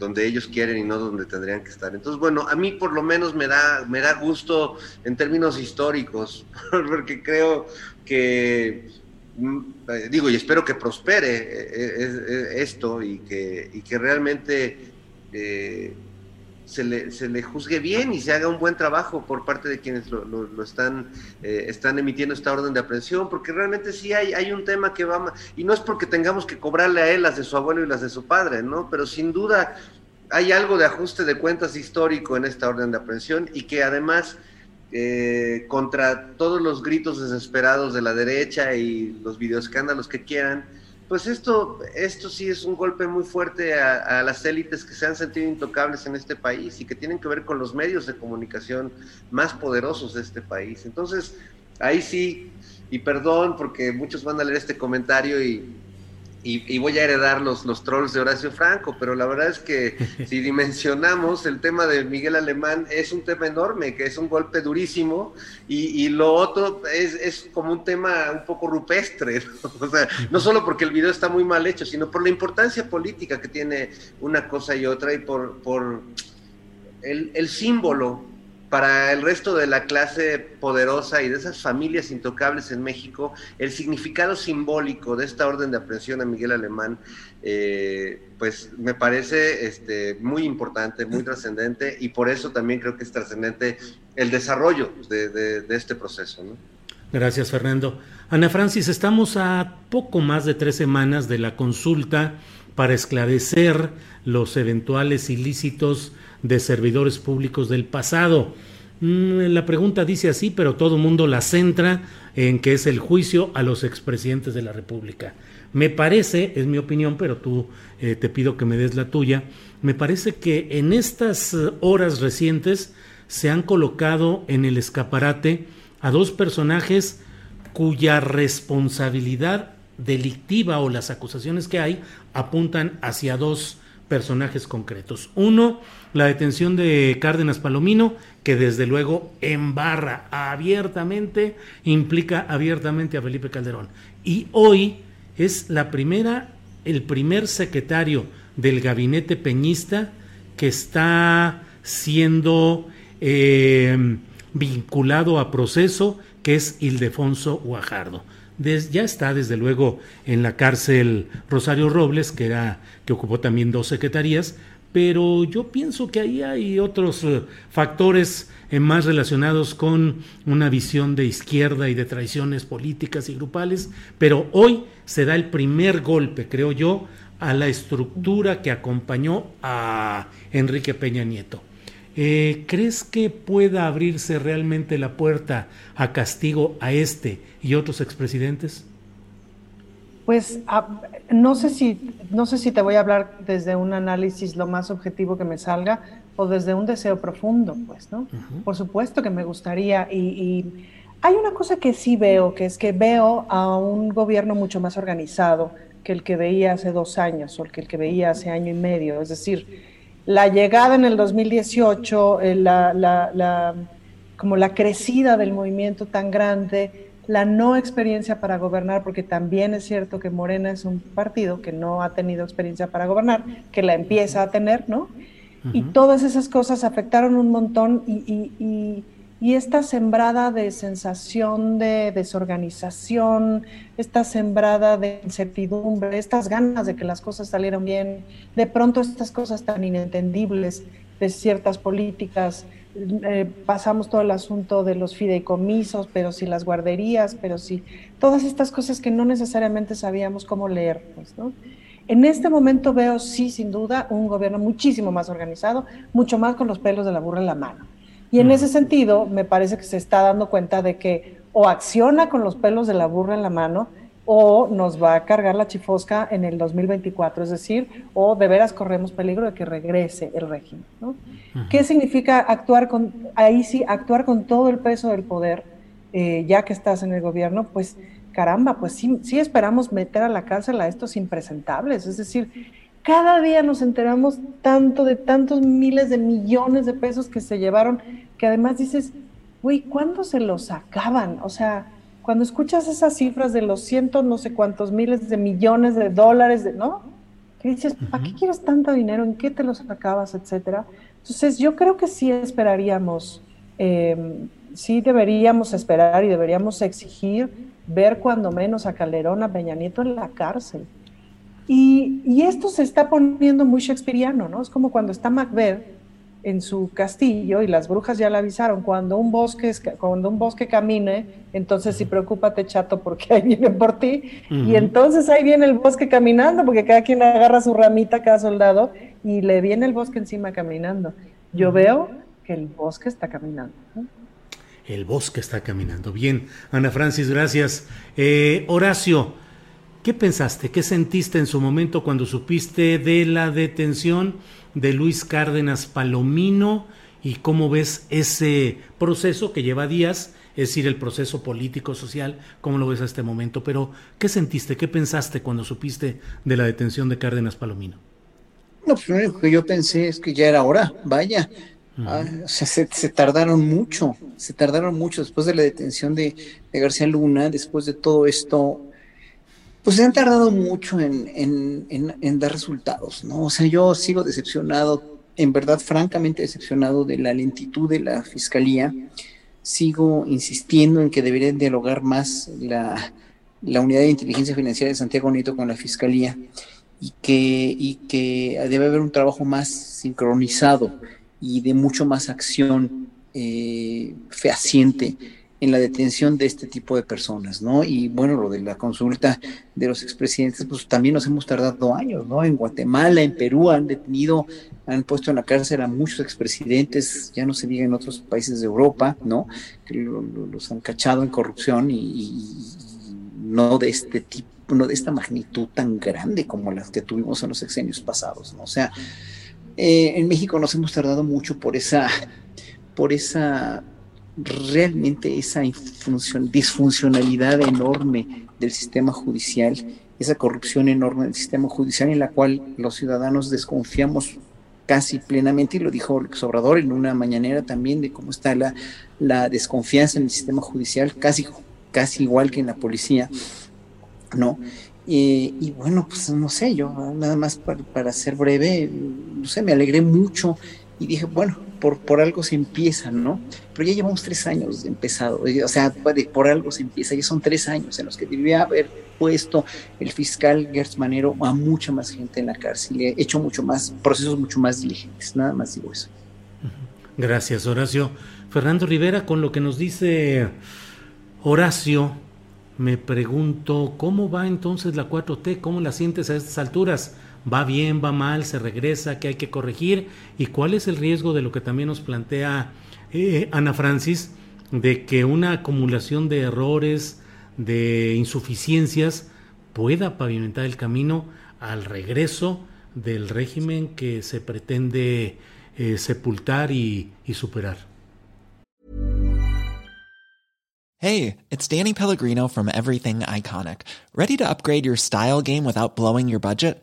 donde ellos quieren y no donde tendrían que estar. Entonces, bueno, a mí por lo menos me da, me da gusto en términos históricos, porque creo que, mm, eh, digo, y espero que prospere eh, eh, esto y que, y que realmente se le, se le juzgue bien y se haga un buen trabajo por parte de quienes lo, lo, están, eh, están emitiendo esta orden de aprehensión, porque realmente sí hay, hay un tema que va, y no es porque tengamos que cobrarle a él las de su abuelo y las de su padre, ¿no? Pero sin duda hay algo de ajuste de cuentas histórico en esta orden de aprehensión y que además... Eh, contra todos los gritos desesperados de la derecha y los videoescándalos que quieran, pues esto, esto sí es un golpe muy fuerte a, las élites que se han sentido intocables en este país y que tienen que ver con los medios de comunicación más poderosos de este país. Entonces, ahí sí, y perdón porque muchos van a leer este comentario y y, voy a heredar los, los trolls de Horacio Franco, pero la verdad es que si dimensionamos el tema de Miguel Alemán, es un tema enorme, que es un golpe durísimo, y, lo otro es, es, como un tema un poco rupestre, ¿no? o sea, no solo porque el video está muy mal hecho, sino por la importancia política que tiene una cosa y otra, y por, por el, el símbolo para el resto de la clase poderosa y de esas familias intocables en México, el significado simbólico de esta orden de aprehensión a Miguel Alemán, eh, pues me parece este, muy importante, muy trascendente, y por eso también creo que es trascendente el desarrollo de, este proceso. Gracias, Fernando. Ana Francis, estamos a poco más de tres semanas de la consulta para esclarecer los eventuales ilícitos de servidores públicos del pasado. Mm, la pregunta dice así, pero todo el mundo la centra en que es el juicio a los expresidentes de la República. Me parece, es mi opinión, pero tú eh, te pido que me des la tuya, me parece que en estas eh, horas recientes se han colocado en el escaparate a dos personajes cuya responsabilidad delictiva o las acusaciones que hay apuntan hacia dos personajes concretos. Uno, la detención de Cárdenas Palomino, que desde luego embarra abiertamente, implica abiertamente a Felipe Calderón. Y hoy es la primera, el primer secretario del gabinete peñista que está siendo eh, vinculado a proceso, que es Ildefonso Guajardo ya está desde luego en la cárcel Rosario Robles, que, era, que ocupó también dos secretarías, pero yo pienso que ahí hay otros eh, factores eh, más relacionados con una visión de izquierda y de traiciones políticas y grupales, pero hoy se da el primer golpe, creo yo, a la estructura que acompañó a Enrique Peña Nieto. Eh, ¿Crees que pueda abrirse realmente la puerta a castigo a este y otros expresidentes? Pues no sé si no sé si te voy a hablar desde un análisis lo más objetivo que me salga o desde un deseo profundo, pues, ¿no? Por supuesto que me gustaría y, y, hay una cosa que sí veo, que es que veo a un gobierno mucho más organizado que el que veía hace dos años o el que, el que veía hace año y medio. Es decir, la llegada en el 2018, eh, la, como la crecida del movimiento tan grande, la no experiencia para gobernar, porque también es cierto que Morena es un partido que no ha tenido experiencia para gobernar, que la empieza a tener, ¿no? Y todas esas cosas afectaron un montón y y esta sembrada de sensación de desorganización, esta sembrada de incertidumbre, estas ganas de que las cosas salieran bien, de pronto estas cosas tan inentendibles de ciertas políticas, eh, pasamos todo el asunto de los fideicomisos, pero si las guarderías, pero si todas estas cosas que no necesariamente sabíamos cómo leer, ¿no? En este momento veo, sí, sin duda, un gobierno muchísimo más organizado, mucho más con los pelos de la burra en la mano. Y en ese sentido, me parece que se está dando cuenta de que o acciona con los pelos de la burra en la mano o nos va a cargar la chifosca en el 2024, es decir, o de veras corremos peligro de que regrese el régimen. ¿Qué significa actuar con, ahí sí, actuar con todo el peso del poder, eh, ya que estás en el gobierno? Pues caramba, pues sí, sí esperamos meter a la cárcel a estos impresentables, es decir, cada día nos enteramos tanto de tantos miles de millones de pesos que se llevaron, que además dices, güey, ¿cuándo se los acaban? O sea, cuando escuchas esas cifras de los cientos, no sé cuántos miles de millones de dólares, de, ¿no? Que dices, ¿para qué quieres tanto dinero? ¿En qué te los acabas? Etcétera. Entonces, yo creo que sí esperaríamos, em, sí deberíamos esperar y deberíamos exigir ver cuando menos a Calderón, a Peña Nieto en la cárcel. Y, esto se está poniendo muy shakespeariano, ¿no? Es como cuando está Macbeth en su castillo y las brujas ya le avisaron, cuando un bosque, cuando un bosque camine, entonces sí preocúpate chato porque ahí viene por ti. Y entonces ahí viene el bosque caminando porque cada quien agarra su ramita, cada soldado, y le viene el bosque encima caminando. Yo veo que el bosque está caminando. El bosque está caminando. Bien, Ana Francis, gracias. Eh, Horacio, ¿qué pensaste? ¿Qué sentiste en su momento cuando supiste de la detención? de Luis Cárdenas Palomino y cómo ves ese proceso que lleva días, es decir, el proceso político, social, cómo lo ves a este momento. Pero, ¿qué sentiste, qué pensaste cuando supiste de la detención de Cárdenas Palomino? No, pues lo único que yo pensé es que ya era hora, vaya. Ah, o sea, se, tardaron mucho, se tardaron mucho después de la detención de, de García Luna, después de todo esto, pues se han tardado mucho en, dar resultados, ¿no? O sea, yo sigo decepcionado, en verdad, francamente decepcionado de la lentitud de la fiscalía. Sigo insistiendo en que deberían dialogar más la, unidad de inteligencia financiera de Santiago Nieto con la fiscalía y que, debe haber un trabajo más sincronizado y de mucho más acción eh, fehaciente en la detención de este tipo de personas, ¿no? Y bueno, lo de la consulta de los expresidentes, pues también nos hemos tardado años, ¿no? En Guatemala, en Perú han detenido, han puesto en la cárcel a muchos expresidentes, ya no se diga en otros países de Europa, ¿no? Los han cachado en corrupción y, no de este tipo, no de esta magnitud tan grande como las que tuvimos en los sexenios pasados, ¿no? O sea, eh, en México nos hemos tardado mucho por esa, por esa realmente esa disfuncionalidad enorme del sistema judicial, esa corrupción enorme del sistema judicial en la cual los ciudadanos desconfiamos casi plenamente, y lo dijo Sobrador en una mañanera también, de cómo está la, la desconfianza en el sistema judicial, casi, casi igual que en la policía, ¿no? y bueno, pues no sé, yo nada más para, para ser breve, no sé, me alegré mucho y dije, bueno, por, por algo se empieza, ¿no? Pero ya llevamos tres años de empezado, o sea, por algo se empieza, ya son tres años en los que debía haber puesto el fiscal Gertz Manero a mucha más gente en la cárcel, he hecho mucho más, procesos mucho más diligentes, nada más digo eso. Gracias, Horacio. Fernando Rivera, con lo que nos dice Horacio, me pregunto, ¿cómo va entonces la 4T? ¿Cómo la sientes a estas alturas? Va bien, va mal, se regresa, qué hay que corregir y cuál es el riesgo de lo que también nos plantea eh, Ana Francis, de que una acumulación de errores, de insuficiencias, pueda pavimentar el camino al regreso del régimen que se pretende eh, sepultar y, y superar. Hey, it's Danny Pellegrino from Everything Iconic. ¿Ready to upgrade your style game without blowing your budget?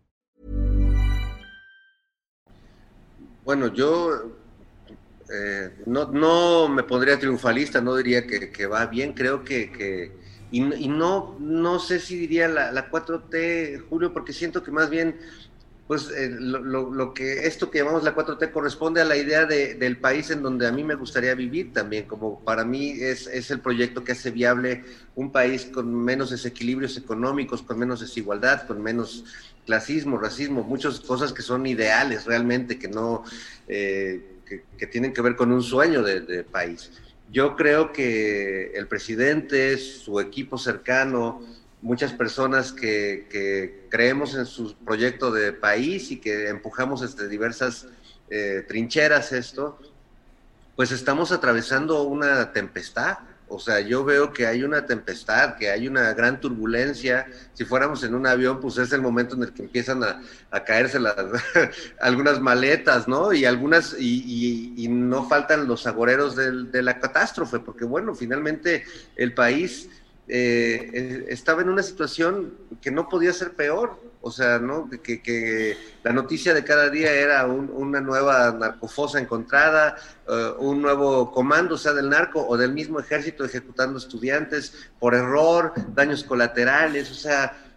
Bueno, yo eh, no, no me pondría triunfalista, no diría que, va bien, creo que... que y, y, no, no sé si diría la, la 4T, Julio, porque siento que más bien pues eh, lo, que esto que llamamos la 4T corresponde a la idea del país en donde a mí me gustaría vivir también, como para mí es, es, el proyecto que hace viable un país con menos desequilibrios económicos, con menos desigualdad, con menos clasismo, racismo, muchas cosas que son ideales realmente, que no, eh, que, tienen que ver con un sueño de, país. Yo creo que el presidente, su equipo cercano, muchas personas que, creemos en su proyecto de país y que empujamos desde diversas eh, trincheras esto, pues estamos atravesando una tempestad. O sea, yo veo que hay una tempestad, que hay una gran turbulencia. Si fuéramos en un avión, pues es el momento en el que empiezan a, caerse las, algunas maletas, ¿no? Y algunas, y, no faltan los agoreros de la catástrofe, porque bueno, finalmente el país eh, estaba en una situación que no podía ser peor. O sea, ¿no? Que, que la noticia de cada día era una nueva narcofosa encontrada, eh, un nuevo comando, sea del narco o del mismo ejército ejecutando estudiantes por error, daños colaterales, o sea,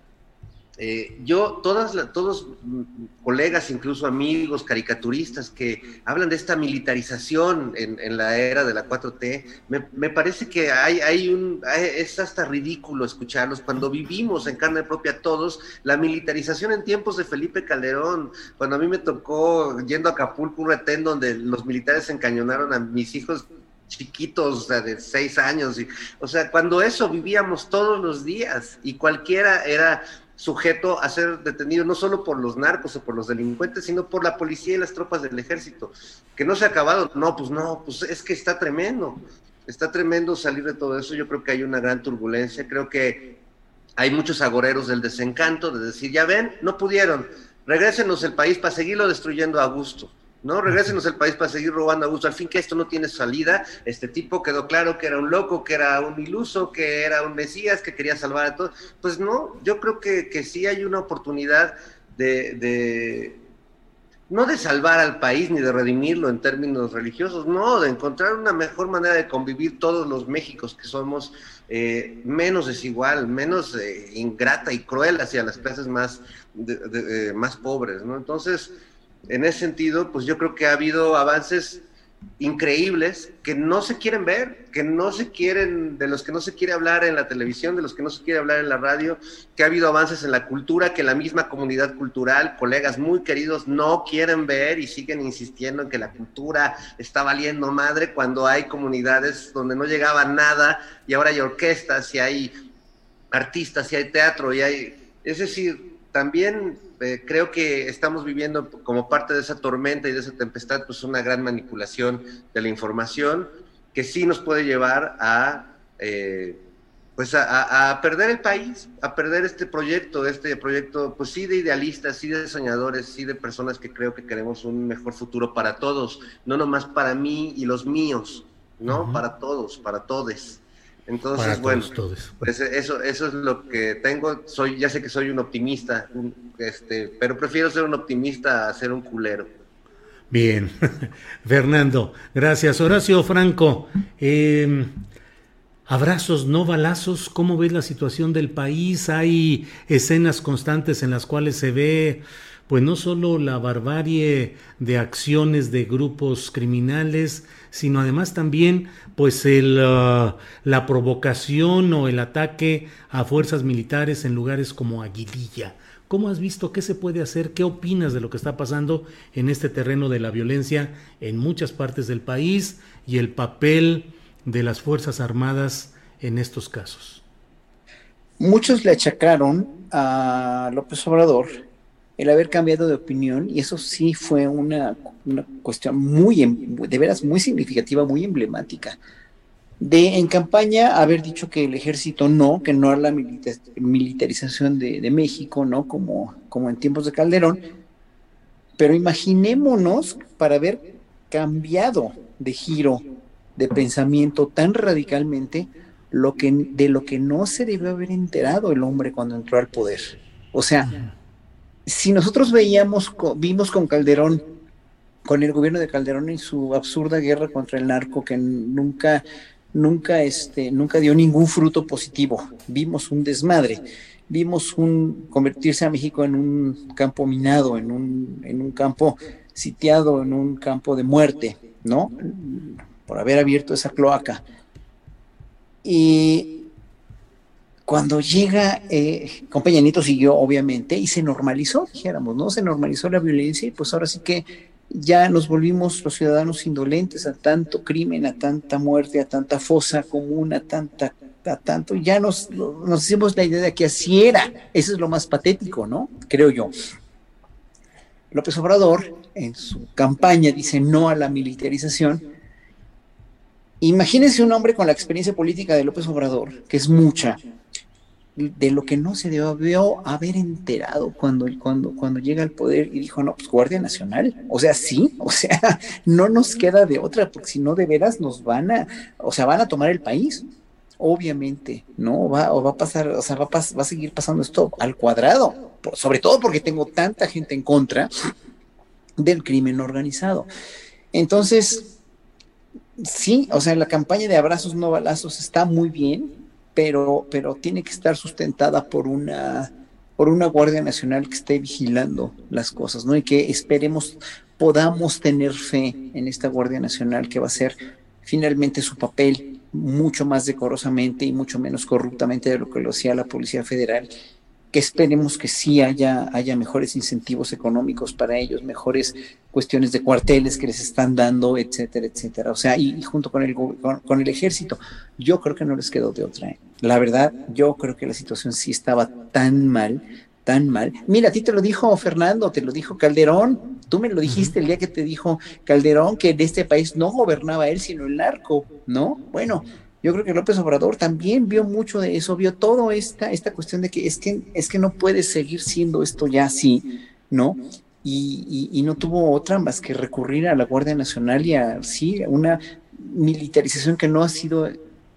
eh, yo, todas todos mm, colegas, incluso amigos, caricaturistas que hablan de esta militarización en, la era de la 4T, me, parece que hay, hay un, es hasta ridículo escucharlos. Cuando vivimos en carne propia todos la militarización en tiempos de Felipe Calderón, cuando a mí me tocó yendo a Acapulco, un retén donde los militares encañonaron a mis hijos chiquitos de seis años, o sea, cuando eso vivíamos todos los días y cualquiera era sujeto a ser detenido no solo por los narcos o por los delincuentes, sino por la policía y las tropas del ejército. Que no se ha acabado. No, pues no, pues es que está tremendo. Está tremendo salir de todo eso. Yo creo que hay una gran turbulencia. Creo que hay muchos agoreros del desencanto de decir, ya ven, no pudieron. Regrésenos el país para seguirlo destruyendo a gusto. ¿No? Regrésenos al país para seguir robando a gusto. Al fin que esto no tiene salida. Este tipo quedó claro que era un loco, que era un iluso, que era un mesías, que quería salvar a todos. Pues no, yo creo que, que sí hay una oportunidad de, no de salvar al país ni de redimirlo en términos religiosos, no, de encontrar una mejor manera de convivir todos los Méxicos que somos eh, menos desigual, menos eh, ingrata y cruel hacia las clases más, eh, más pobres, ¿no? Entonces, en ese sentido, pues yo creo que ha habido avances increíbles que no se quieren ver, que no se quieren, de los que no se quiere hablar en la televisión, de los que no se quiere hablar en la radio, que ha habido avances en la cultura, que la misma comunidad cultural, colegas muy queridos, no quieren ver y siguen insistiendo en que la cultura está valiendo madre cuando hay comunidades donde no llegaba nada y ahora hay orquestas y hay artistas y hay teatro y hay, es decir, también eh, creo que estamos viviendo como parte de esa tormenta y de esa tempestad, pues una gran manipulación de la información que sí nos puede llevar a, eh, pues a, perder el país, a perder este proyecto, este proyecto, pues sí de idealistas, sí de soñadores, sí de personas que creo que queremos un mejor futuro para todos, no nomás para mí y los míos, ¿no? Para todos, para todos. Entonces, bueno, pues eso, eso es lo que tengo. Soy, ya sé que soy un optimista, este, pero prefiero ser un optimista a ser un culero. Bien, Fernando, gracias. Horacio Franco, em, abrazos, no balazos. ¿Cómo ves la situación del país? Hay escenas constantes en las cuales se ve pues no solo la barbarie de acciones de grupos criminales, sino además también pues el, uh, la provocación o el ataque a fuerzas militares en lugares como Aguililla. ¿Cómo has visto qué se puede hacer? ¿Qué opinas de lo que está pasando en este terreno de la violencia en muchas partes del país y el papel de las Fuerzas Armadas en estos casos? Muchos le achacaron a López Obrador el haber cambiado de opinión, y eso sí fue una, cuestión muy, em, de veras, muy significativa, muy emblemática. De en campaña haber dicho que el ejército no, que no a la militarización de, México, ¿no? Como, como en tiempos de Calderón. Pero imaginémonos para haber cambiado de giro de pensamiento tan radicalmente lo que, de lo que no se debió haber enterado el hombre cuando entró al poder. O sea, si nosotros veíamos, vimos con Calderón, con el gobierno de Calderón en su absurda guerra contra el narco, que nunca, nunca, este, nunca dio ningún fruto positivo, vimos un desmadre, vimos un convertirse a México en un campo minado, en un, en un campo sitiado, en un campo de muerte, ¿no? Por haber abierto esa cloaca. Y cuando llega, eh, con Peña Nieto siguió obviamente y se normalizó, dijéramos, ¿no? Se normalizó la violencia y pues ahora sí que ya nos volvimos los ciudadanos indolentes a tanto crimen, a tanta muerte, a tanta fosa común, a tanta a tanto, ya nos, nos hicimos la idea de que así era. Eso es lo más patético, ¿no? Creo yo. López Obrador, en su campaña, dice no a la militarización Imagínense un hombre con la experiencia política de López Obrador, que es mucha, de lo que no se debió haber enterado cuando, cuando, cuando llega al poder y dijo, no, pues Guardia Nacional. O sea, sí, o sea, no nos queda de otra, porque si no, de veras nos van a, o sea, van a tomar el país. Obviamente, ¿no? Va, o va a pasar, o sea, va a, va a seguir pasando esto al cuadrado, sobre todo porque tengo tanta gente en contra del crimen organizado. Entonces, sí, o sea, la campaña de abrazos no balazos está muy bien, pero, pero tiene que estar sustentada por una, por una Guardia Nacional que esté vigilando las cosas, ¿no? Y que esperemos podamos tener fe en esta Guardia Nacional que va a ser finalmente su papel mucho más decorosamente y mucho menos corruptamente de lo que lo hacía la Policía Federal que esperemos que sí haya, haya mejores incentivos económicos para ellos, mejores cuestiones de cuarteles que les están dando, etcétera, etcétera. O sea, y, junto con el, con, el ejército, yo creo que no les quedó de otra. ¿eh? La verdad, yo creo que la situación sí estaba tan mal, tan mal. Mira, a ti te lo dijo Fernando, te lo dijo Calderón, tú me lo dijiste el día que te dijo Calderón que en este país no gobernaba él, sino el narco, ¿no? Bueno, yo creo que López Obrador también vio mucho de eso, vio toda esta, esta cuestión de que es, que es que no puede seguir siendo esto ya así, ¿no? Y, no tuvo otra más que recurrir a la Guardia Nacional y a, sí, una militarización que no ha sido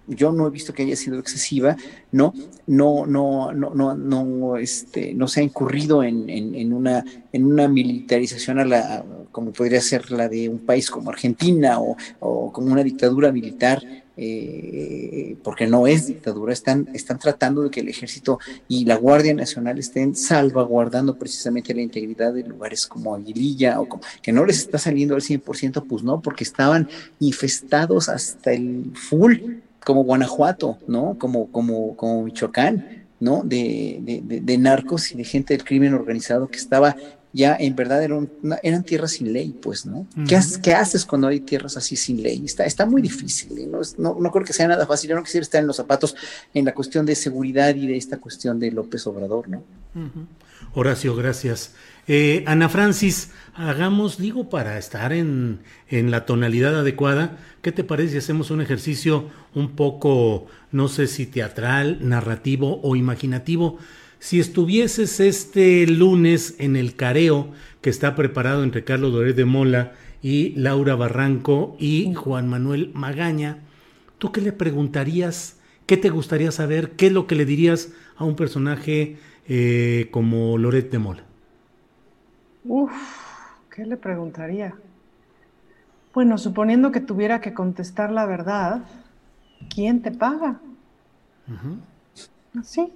yo no he visto que haya sido excesiva, ¿no? No, no, no, no, no, este, no se ha incurrido en, en, una, en una militarización a la, como podría ser la de un país como Argentina o, o como una dictadura militar eh, porque no es dictadura, están, están tratando de que el ejército y la Guardia Nacional estén salvaguardando precisamente la integridad de lugares como Aguililla, o como, que no les está saliendo al 100%, pues no, porque estaban infestados hasta el full, como Guanajuato, ¿no? Como, como, como Michoacán, ¿no? De, de, de narcos y de gente del crimen organizado que estaba ya en verdad eran, eran tierras sin ley, pues, ¿no? ¿Qué, haces cuando hay tierras así sin ley? Está, está muy difícil, ¿eh? ¿no? No, no creo que sea nada fácil. Yo no quisiera estar en los zapatos en la cuestión de seguridad y de esta cuestión de López Obrador, ¿no? Horacio, gracias. Eh, Ana Francis, hagamos, digo, para estar en, en la tonalidad adecuada, ¿qué te parece si hacemos un ejercicio un poco, no sé si teatral, narrativo o imaginativo? Si estuvieses este lunes en el careo que está preparado entre Carlos Doré de Mola y Laura Barranco y Juan Manuel Magaña, ¿tú qué le preguntarías? ¿Qué te gustaría saber? ¿Qué es lo que le dirías a un personaje eh, como Loret de Mola? Uf, ¿qué le preguntaría? Bueno, suponiendo que tuviera que contestar la verdad, ¿quién te paga? Así.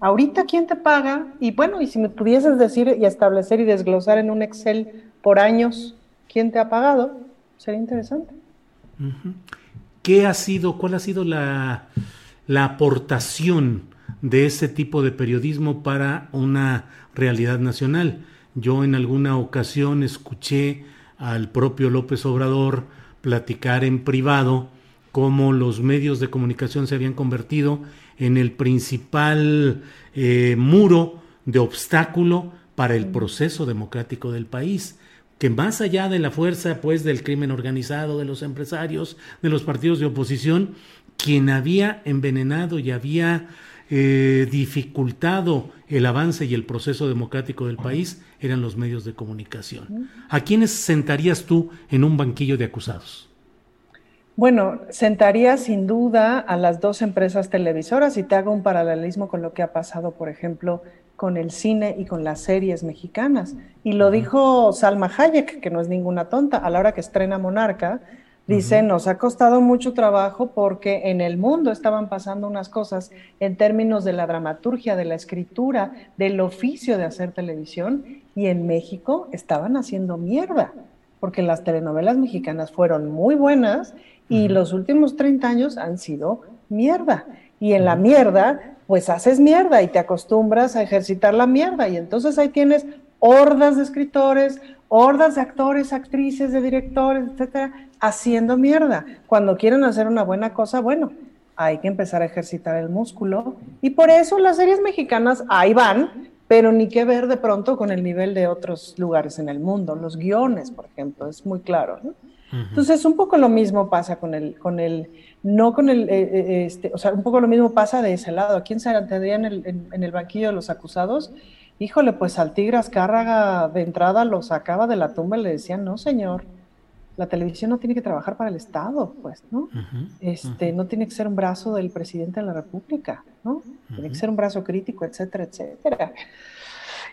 Ahorita, ¿quién te paga? Y bueno, y si me pudieses decir y establecer y desglosar en un Excel por años quién te ha pagado, sería interesante. ¿Qué ha sido, cuál ha sido la, la aportación de ese tipo de periodismo para una realidad nacional? Yo en alguna ocasión escuché al propio López Obrador platicar en privado cómo los medios de comunicación se habían convertido en el principal eh, muro de obstáculo para el proceso democrático del país que más allá de la fuerza pues del crimen organizado, de los empresarios, de los partidos de oposición, quien había envenenado y había eh, dificultado el avance y el proceso democrático del país eran los medios de comunicación. ¿A quiénes sentarías tú en un banquillo de acusados? Bueno, sentaría sin duda a las dos empresas televisoras y te hago un paralelismo con lo que ha pasado, por ejemplo, con el cine y con las series mexicanas. Y lo dijo Salma Hayek, que no es ninguna tonta, a la hora que estrena Monarca, dice, nos ha costado mucho trabajo porque en el mundo estaban pasando unas cosas en términos de la dramaturgia, de la escritura, del oficio de hacer televisión, y en México estaban haciendo mierda, porque las telenovelas mexicanas fueron muy buenas y los últimos 30 años han sido mierda. Y en la mierda, pues haces mierda y te acostumbras a ejercitar la mierda. Y entonces ahí tienes hordas de escritores, hordas de actores, actrices, de directores, etcétera, haciendo mierda. Cuando quieren hacer una buena cosa, bueno, hay que empezar a ejercitar el músculo. Y por eso las series mexicanas ahí van, pero ni que ver de pronto con el nivel de otros lugares en el mundo. Los guiones, por ejemplo, es muy claro. ¿no? Entonces, un poco lo mismo pasa con el, con el no con el, eh, eh, este, o sea, un poco lo mismo pasa de ese lado. Aquí en Santander, en el, en, el banquillo de los acusados, híjole, pues al Tigre Azcárraga de entrada lo sacaba de la tumba y le decían, no, señor, la televisión no tiene que trabajar para el Estado, pues, ¿no? este, No tiene que ser un brazo del presidente de la República, ¿no? Tiene que ser un brazo crítico, etcétera, etcétera.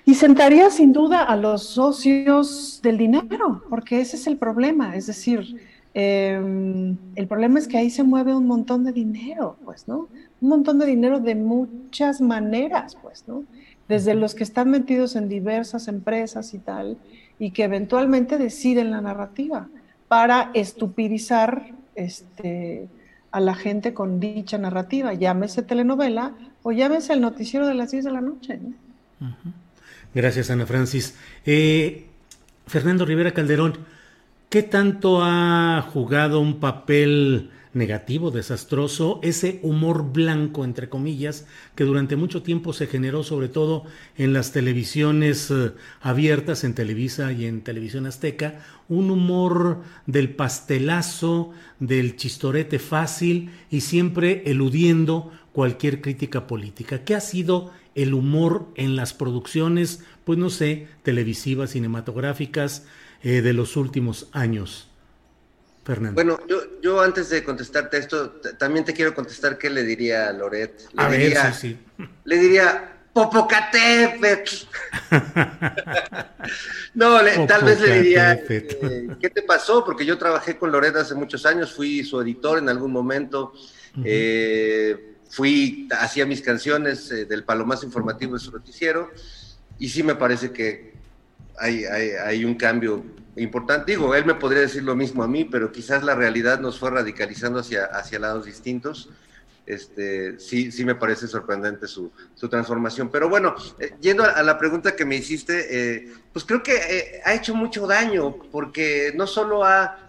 Y sentaría sin duda a los socios del dinero, porque ese es el problema, es decir, Em, el problema es que ahí se mueve un montón de dinero, pues, ¿no? Un montón de dinero de muchas maneras, pues, ¿no? Desde los que están metidos en diversas empresas y tal, y que eventualmente deciden la narrativa para estupidizar este, a la gente con dicha narrativa, llámese telenovela o llámese el noticiero de las 10 de la noche. Gracias, Ana Francis. Eh, Fernando Rivera Calderón, ¿Qué tanto ha jugado un papel negativo, desastroso, ese humor blanco, entre comillas, que durante mucho tiempo se generó sobre todo en las televisiones eh, abiertas, en Televisa y en Televisión Azteca, un humor del pastelazo, del chistorete fácil y siempre eludiendo cualquier crítica política. ¿Qué ha sido el humor en las producciones, pues no sé, televisivas, cinematográficas, eh, de los últimos años. Fernando. Bueno, yo, yo antes de contestarte esto, también te quiero contestar qué le diría a Loret. Le a diría, ver, sí, Le diría, Popocatépetl. no, tal vez le diría, eh, ¿qué te pasó? Porque yo trabajé con Loret hace muchos años, fui su editor en algún momento, eh, fui, hacía mis canciones del palomazo informativo de su noticiero, y sí me parece que hay, un cambio importante. Digo, él me podría decir lo mismo a mí, pero quizás la realidad nos fue radicalizando hacia, lados distintos. Este, sí, sí me parece sorprendente su, su transformación. Pero bueno, eh, yendo a, la pregunta que me hiciste, eh, pues creo que eh, ha hecho mucho daño, porque no solo ha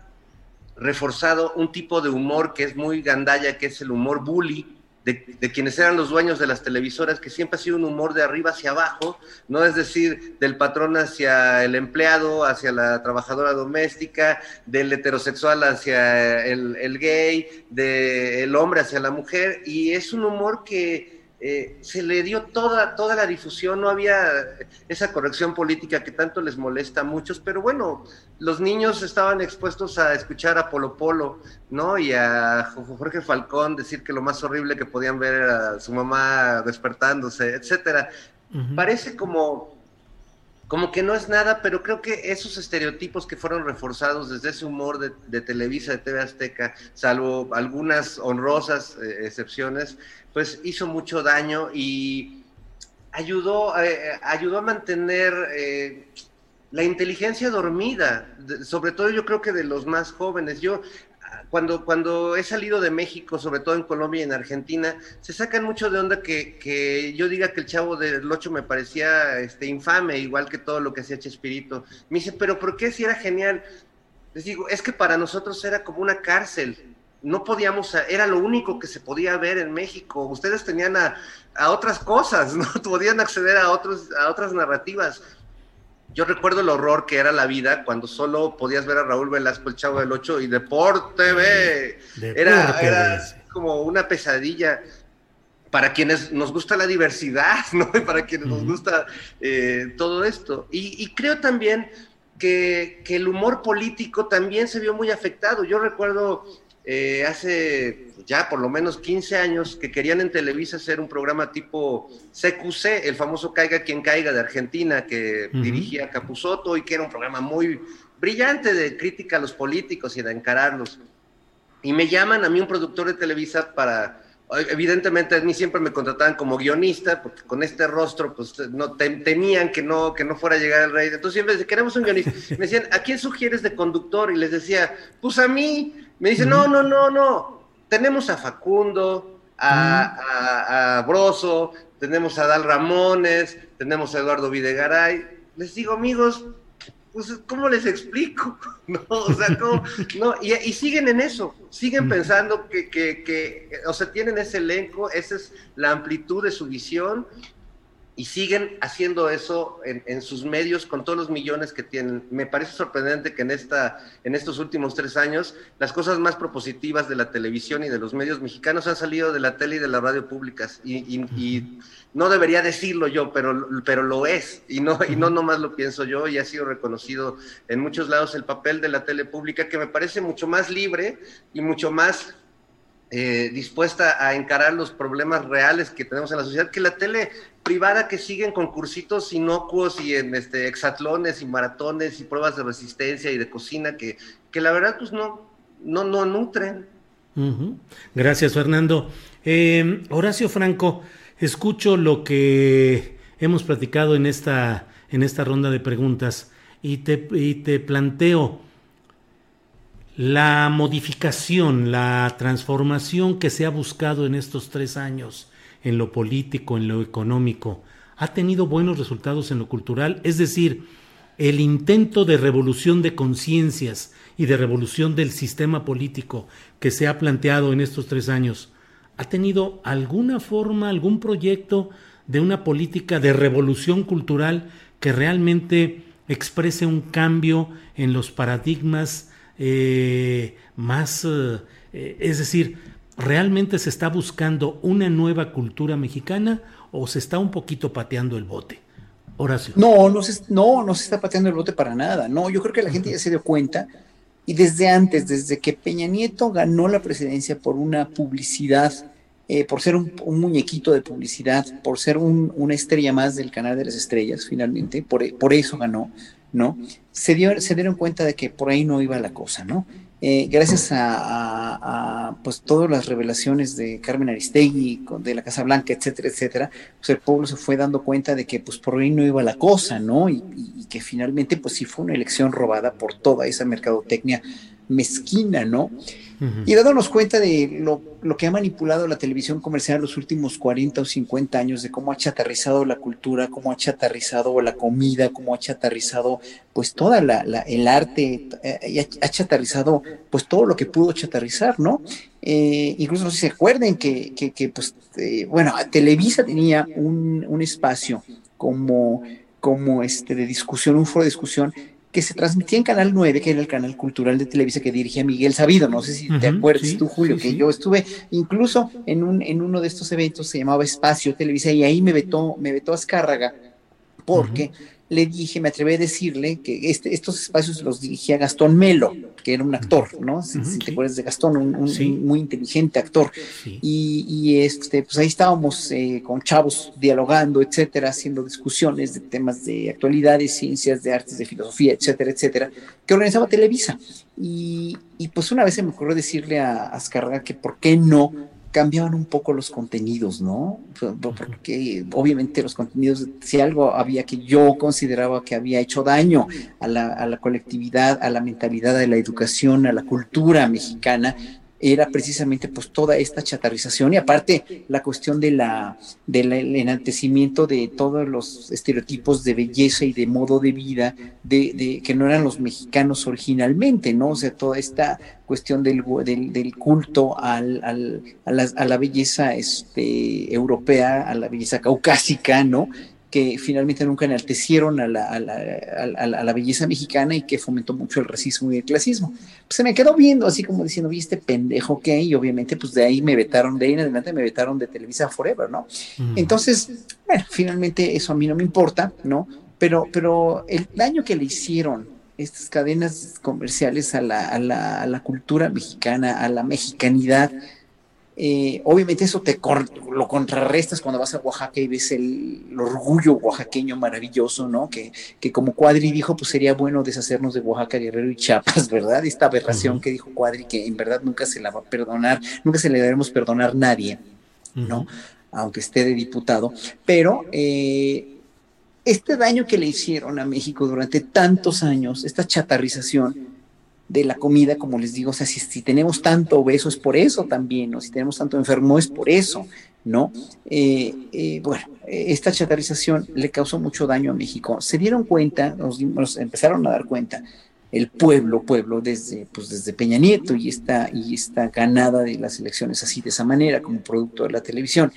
reforzado un tipo de humor que es muy gandalla, que es el humor bully, de, quienes eran los dueños de las televisoras, que siempre ha sido un humor de arriba hacia abajo, no es decir, del patrón hacia el empleado, hacia la trabajadora doméstica, del heterosexual hacia el, el gay, del hombre hacia la mujer, y es un humor que eh, se le dio toda, toda la difusión, no había esa corrección política que tanto les molesta a muchos, pero bueno, los niños estaban expuestos a escuchar a Polo Polo, ¿no? Y a Jorge Falcón decir que lo más horrible que podían ver era su mamá despertándose, etcétera. Parece como como que no es nada, pero creo que esos estereotipos que fueron reforzados desde ese humor de, Televisa, de TV Azteca, salvo algunas honrosas eh, excepciones, pues hizo mucho daño y ayudó, eh, ayudó a mantener eh, la inteligencia dormida, sobre todo yo creo que de los más jóvenes. Yo cuando, cuando he salido de México, sobre todo en Colombia y en Argentina, se sacan mucho de onda que, yo diga que el chavo del 8 me parecía este, infame, igual que todo lo que hacía Chespirito. Me dice, pero ¿por qué si era genial? Les digo, es que para nosotros era como una cárcel. No podíamos, era lo único que se podía ver en México. Ustedes tenían a, a otras cosas, ¿no? Podían acceder a, otros, a otras narrativas yo recuerdo el horror que era la vida cuando solo podías ver a Raúl Velasco, el chavo del 8, y Deporte B. Era, era como una pesadilla para quienes nos gusta la diversidad, ¿no? Y para quienes nos gusta eh, todo esto. Y, creo también que, que, el humor político también se vio muy afectado. Yo recuerdo eh, hace ya por lo menos 15 años que querían en Televisa hacer un programa tipo CQC, el famoso Caiga quien caiga de Argentina, que dirigía Capusoto y que era un programa muy brillante de crítica a los políticos y de encararlos. Y me llaman a mí un productor de Televisa para, evidentemente a mí siempre me contrataban como guionista, porque con este rostro pues no temían que no, que no fuera a llegar el rey. Entonces siempre decían, queremos un guionista. Me decían, ¿a quién sugieres de conductor? Y les decía, pues a mí. Me dice, no, no, no, no. Tenemos a Facundo, a, a, Broso, tenemos a Dal Ramones, tenemos a Eduardo Videgaray. Les digo, amigos, pues, ¿cómo les explico? No, o sea, ¿cómo? No, y, siguen en eso, siguen pensando que, que, que, o sea, tienen ese elenco, esa es la amplitud de su visión, y siguen haciendo eso en, sus medios con todos los millones que tienen. Me parece sorprendente que en, esta, en estos últimos tres años las cosas más propositivas de la televisión y de los medios mexicanos han salido de la tele y de la radio públicas. Y, no debería decirlo yo, pero, pero lo es. Y no, y no nomás lo pienso yo, y ha sido reconocido en muchos lados el papel de la tele pública, que me parece mucho más libre y mucho más eh, dispuesta a encarar los problemas reales que tenemos en la sociedad, que la tele privada que sigue en concursitos inocuos y en este, exatlones y maratones y pruebas de resistencia y de cocina que, que la verdad pues no, no, no nutren. Gracias Fernando. Eh, Horacio Franco, escucho lo que hemos platicado en esta, en esta ronda de preguntas y te, y te planteo la modificación, la transformación que se ha buscado en estos tres años en lo político, en lo económico, ha tenido buenos resultados en lo cultural, es decir, el intento de revolución de conciencias y de revolución del sistema político que se ha planteado en estos tres años, ¿ha tenido alguna forma, algún proyecto de una política de revolución cultural que realmente exprese un cambio en los paradigmas eh, más, eh, es decir, ¿realmente se está buscando una nueva cultura mexicana o se está un poquito pateando el bote? Horacio. No, no se, no, no se está pateando el bote para nada. No, yo creo que la gente ya se dio cuenta y desde antes, desde que Peña Nieto ganó la presidencia por una publicidad, eh, por ser un, muñequito de publicidad, por ser una estrella más del canal de las estrellas, finalmente, por, por eso ganó. ¿no? Se, dio, se dieron cuenta de que por ahí no iba la cosa, ¿no? Eh, gracias a, pues todas las revelaciones de Carmen Aristegui, de la Casa Blanca, etcétera, etcétera, pues el pueblo se fue dando cuenta de que pues por ahí no iba la cosa, ¿no? Y, y que finalmente pues sí fue una elección robada por toda esa mercadotecnia mezquina, ¿no? Y dándonos cuenta de lo, que ha manipulado la televisión comercial los últimos 40 o 50 años, de cómo ha chatarrizado la cultura, cómo ha chatarrizado la comida, cómo ha chatarrizado pues toda la, el arte, eh, ha chatarrizado pues todo lo que pudo chatarrizar, ¿no? Eh, incluso no sé si se acuerden que, que, pues, eh, bueno, Televisa tenía un, un espacio como como este de discusión, un foro de discusión que se transmitía en Canal 9, que era el canal cultural de Televisa que dirigía Miguel Sabido. No sé si te acuerdas tú, Julio, que yo estuve incluso en, un, en uno de estos eventos, se llamaba Espacio Televisa, y ahí me vetó, me vetó Azcárraga, porque le dije, me atreví a decirle que este, estos espacios los dirigía Gastón Melo, que era un actor, ¿no? Si, te acuerdas de Gastón, un, muy inteligente actor. Y, este, pues ahí estábamos eh, con chavos dialogando, etcétera, haciendo discusiones de temas de actualidad, de ciencias, de artes, de filosofía, etcétera, etcétera, que organizaba Televisa. Y, y pues una vez se me ocurrió decirle a Azcárraga que por qué no cambiaban un poco los contenidos, ¿no? Porque obviamente los contenidos, si algo había que yo consideraba que había hecho daño a la, a la colectividad, a la mentalidad de la educación, a la cultura mexicana, era precisamente pues toda esta chatarrización y aparte la cuestión de la del enaltecimiento de todos los estereotipos de belleza y de modo de vida de, que no eran los mexicanos originalmente, ¿no? O sea, toda esta cuestión del, del, culto al, a, la, a, la, belleza este, europea, a la belleza caucásica, ¿no? Que finalmente nunca enaltecieron a la, a, la, a, la, belleza mexicana y que fomentó mucho el racismo y el clasismo. Pues se me quedó viendo así como diciendo, viste pendejo que hay, y obviamente pues de ahí me vetaron, de ahí en adelante me vetaron de Televisa Forever, ¿no? Entonces, bueno, finalmente eso a mí no me importa, ¿no? Pero, pero el daño que le hicieron estas cadenas comerciales a la, a la, a la cultura mexicana, a la mexicanidad, eh, obviamente eso te lo contrarrestas cuando vas a Oaxaca y ves el, orgullo oaxaqueño maravilloso, ¿no? Que, que, como Cuadri dijo, pues sería bueno deshacernos de Oaxaca, Guerrero y Chiapas, ¿verdad? Esta aberración que dijo Cuadri, que en verdad nunca se la va a perdonar, nunca se le debemos perdonar a nadie, ¿no? Aunque esté de diputado. Pero eh, este daño que le hicieron a México durante tantos años, esta chatarrización, de la comida, como les digo, o sea, si, tenemos tanto obeso es por eso también, ¿no? Si tenemos tanto enfermo es por eso, ¿no? Eh, eh, bueno, esta chatarrización le causó mucho daño a México. Se dieron cuenta, nos, empezaron a dar cuenta, el pueblo, pueblo, desde, pues desde Peña Nieto y esta, y esta ganada de las elecciones así, de esa manera, como producto de la televisión,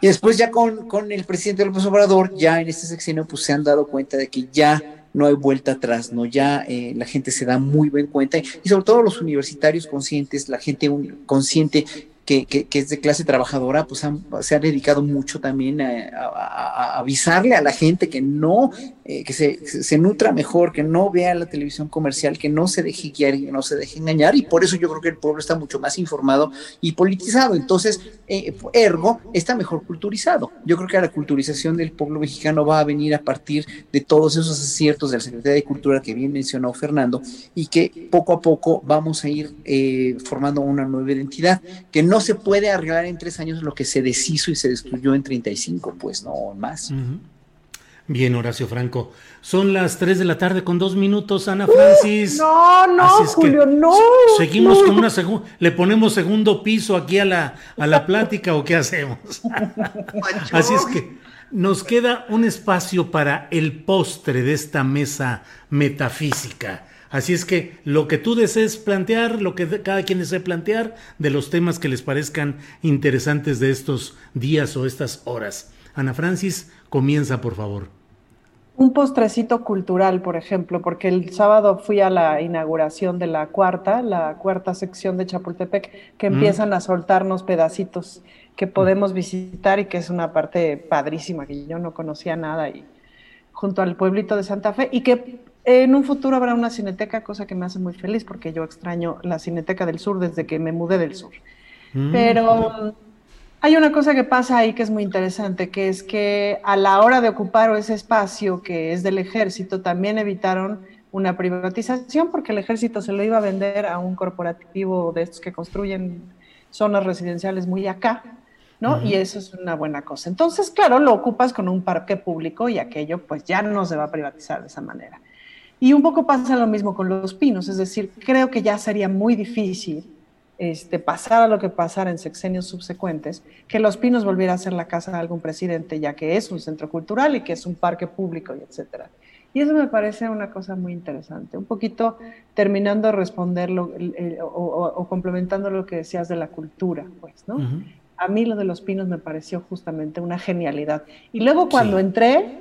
Y después ya con, con el presidente López Obrador, ya en este sexenio, pues se han dado cuenta de que ya no hay vuelta atrás, ¿no? Ya eh, la gente se da muy buen cuenta y sobre todo los universitarios conscientes, la gente un, consciente que, es de clase trabajadora, pues se ha dedicado mucho también a, avisarle a la gente que no, eh, que se, nutra mejor, que no vea la televisión comercial, que no se deje guiar y que no se deje engañar. Y por eso yo creo que el pueblo está mucho más informado y politizado. Entonces, eh, ergo, está mejor culturizado. Yo creo que la culturización del pueblo mexicano va a venir a partir de todos esos aciertos de la Secretaría de Cultura que bien mencionó Fernando y que poco a poco vamos a ir eh, formando una nueva identidad que no se puede arreglar en tres años lo que se deshizo y se destruyó en 35, pues no más. Bien, Horacio Franco. Son las 3 de la tarde con dos minutos, Ana Francis. no, no, Julio, no. Seguimos con una segunda. ¿Le ponemos segundo piso aquí a la, a la plática o qué hacemos? Así es que nos queda un espacio para el postre de esta mesa metafísica. Así es que lo que tú desees plantear, lo que cada quien desee plantear, de los temas que les parezcan interesantes de estos días o estas horas. Ana Francis, comienza por favor. Un postrecito cultural, por ejemplo, porque el sábado fui a la inauguración de la cuarta, la cuarta sección de Chapultepec, que mm. empiezan a soltarnos pedacitos que podemos visitar y que es una parte padrísima, que yo no conocía nada y junto al pueblito de Santa Fe y que en un futuro habrá una cineteca, cosa que me hace muy feliz porque yo extraño la cineteca del sur desde que me mudé del sur. Mm. Pero hay una cosa que pasa ahí que es muy interesante, que es que a la hora de ocupar ese espacio que es del ejército, también evitaron una privatización porque el ejército se lo iba a vender a un corporativo de estos que construyen zonas residenciales muy acá, ¿no? Y eso es una buena cosa. Entonces, claro, lo ocupas con un parque público y aquello pues ya no se va a privatizar de esa manera. Y un poco pasa lo mismo con los pinos, es decir, creo que ya sería muy difícil este, pasar a lo que pasara en sexenios subsecuentes, que Los Pinos volviera a ser la casa de algún presidente, ya que es un centro cultural y que es un parque público, y etcétera. Y eso me parece una cosa muy interesante. Un poquito terminando de responder o, complementando lo que decías de la cultura, pues, ¿no? A mí lo de Los Pinos me pareció justamente una genialidad. Y luego cuando entré,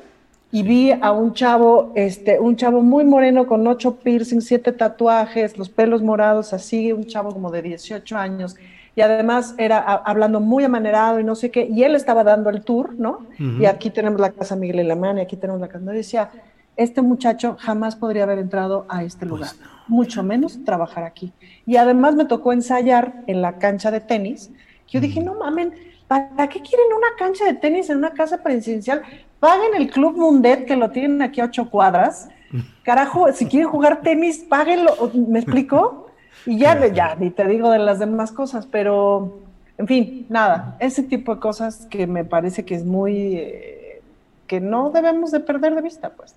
y vi a un chavo, este, un chavo muy moreno con ocho piercings, siete tatuajes, los pelos morados, así, un chavo como de 18 años, y además era hablando muy amanerado y no sé qué, y él estaba dando el tour, ¿no? Y aquí tenemos la casa Miguel Alemán y aquí tenemos la casa, y decía, este muchacho jamás podría haber entrado a este pues lugar, mucho menos trabajar aquí. Y además me tocó ensayar en la cancha de tenis, yo dije, no mamen, ¿para qué quieren una cancha de tenis en una casa presidencial? Paguen el Club Mundet, que lo tienen aquí a ocho cuadras. Carajo, si quieren jugar tenis, páguenlo. ¿Me explico? Y ya, ya, ni te digo de las demás cosas, pero, en fin, nada, ese tipo de cosas que me parece que es muy, eh, que no debemos de perder de vista, pues.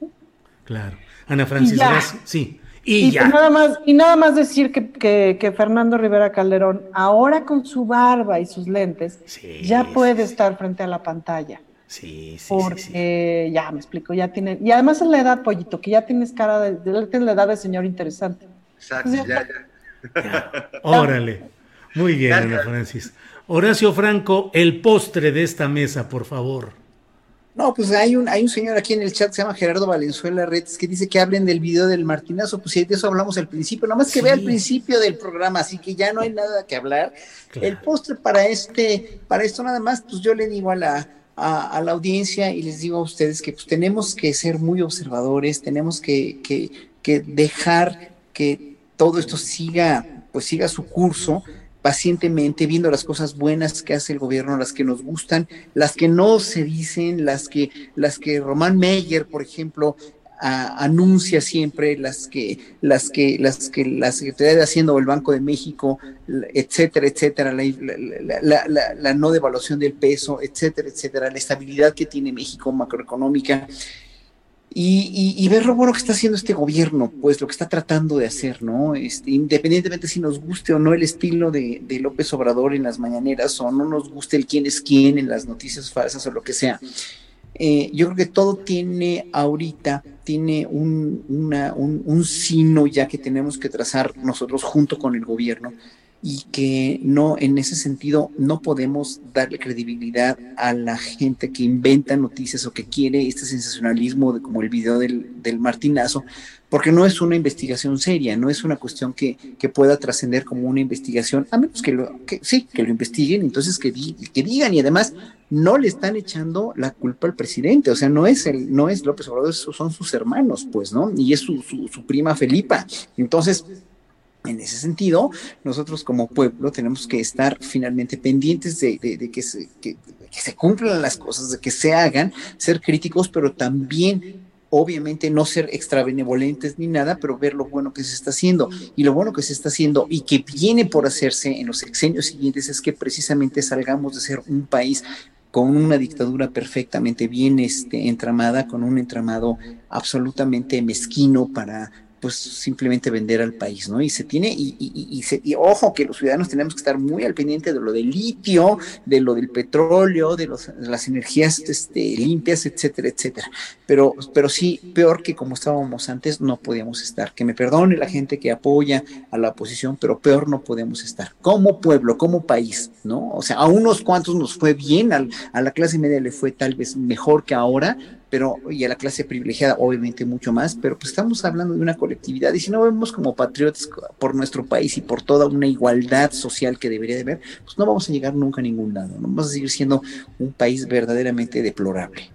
Claro. Ana Francis, sí. Y, ya. nada más, y nada más decir que, Fernando Rivera Calderón, ahora con su barba y sus lentes, ya puede estar frente a la pantalla. Sí, sí. Porque ya me explico, ya tiene. Y además es la edad, pollito, que ya tienes cara de. Tienes la edad de señor interesante. Exacto, ya, ya. Órale. Muy bien, Ana Francis. Horacio Franco, el postre de esta mesa, por favor. No, pues hay un, hay un señor aquí en el chat, se llama Gerardo Valenzuela Retes, que dice que hablen del video del Martinazo, pues sí, de eso hablamos al principio, nada más que vea el principio del programa, así que ya no hay nada que hablar. El postre para este, para esto nada más, pues yo le digo a la, a, la audiencia y les digo a ustedes que pues tenemos que ser muy observadores, tenemos que, que, que dejar que todo esto siga, pues siga su curso pacientemente viendo las cosas buenas que hace el gobierno, las que nos gustan, las que no se dicen, las que, las que Román Meyer, por ejemplo, anuncia siempre, las que, las que, las que la Secretaría de Hacienda o el Banco de México, etcétera, etcétera, la, no devaluación del peso, etcétera, etcétera, la estabilidad que tiene México macroeconómica, y, ver lo bueno que está haciendo este gobierno, pues lo que está tratando de hacer, ¿no? Este, independientemente si nos guste o no el estilo de, López Obrador en las mañaneras o no nos guste el quién es quién en las noticias falsas o lo que sea. Eh, yo creo que todo tiene ahorita, tiene un, una, un, sino ya que tenemos que trazar nosotros junto con el gobierno y que no, en ese sentido, no podemos darle credibilidad a la gente que inventa noticias o que quiere este sensacionalismo de como el video del, del Martinazo, porque no es una investigación seria, no es una cuestión que, que pueda trascender como una investigación, a menos que lo, que sí, que lo investiguen, entonces que, que digan y además no le están echando la culpa al presidente, o sea, no es el, no es López Obrador, son sus hermanos, pues, ¿no? Y es su, su, prima Felipa. Entonces, en ese sentido, nosotros como pueblo tenemos que estar finalmente pendientes de, que, se, se cumplan las cosas, de que se hagan, ser críticos, pero también obviamente no ser extra benevolentes ni nada, pero ver lo bueno que se está haciendo. Y lo bueno que se está haciendo y que viene por hacerse en los sexenios siguientes es que precisamente salgamos de ser un país con una dictadura perfectamente bien este, entramada, con un entramado absolutamente mezquino para pues simplemente vender al país, ¿no? Y se tiene, y, y, y, ojo que los ciudadanos tenemos que estar muy al pendiente de lo del litio, de lo del petróleo, de, los, las energías este, limpias, etcétera, etcétera. Pero, pero sí, peor que como estábamos antes, no podíamos estar. Que me perdone la gente que apoya a la oposición, pero peor no podemos estar. Como pueblo, como país, ¿no? O sea, a unos cuantos nos fue bien, a la clase media le fue tal vez mejor que ahora, pero y a la clase privilegiada obviamente mucho más, pero pues estamos hablando de una colectividad y si no vemos como patriotas por nuestro país y por toda una igualdad social que debería de haber, pues no vamos a llegar nunca a ningún lado, no vamos a seguir siendo un país verdaderamente deplorable.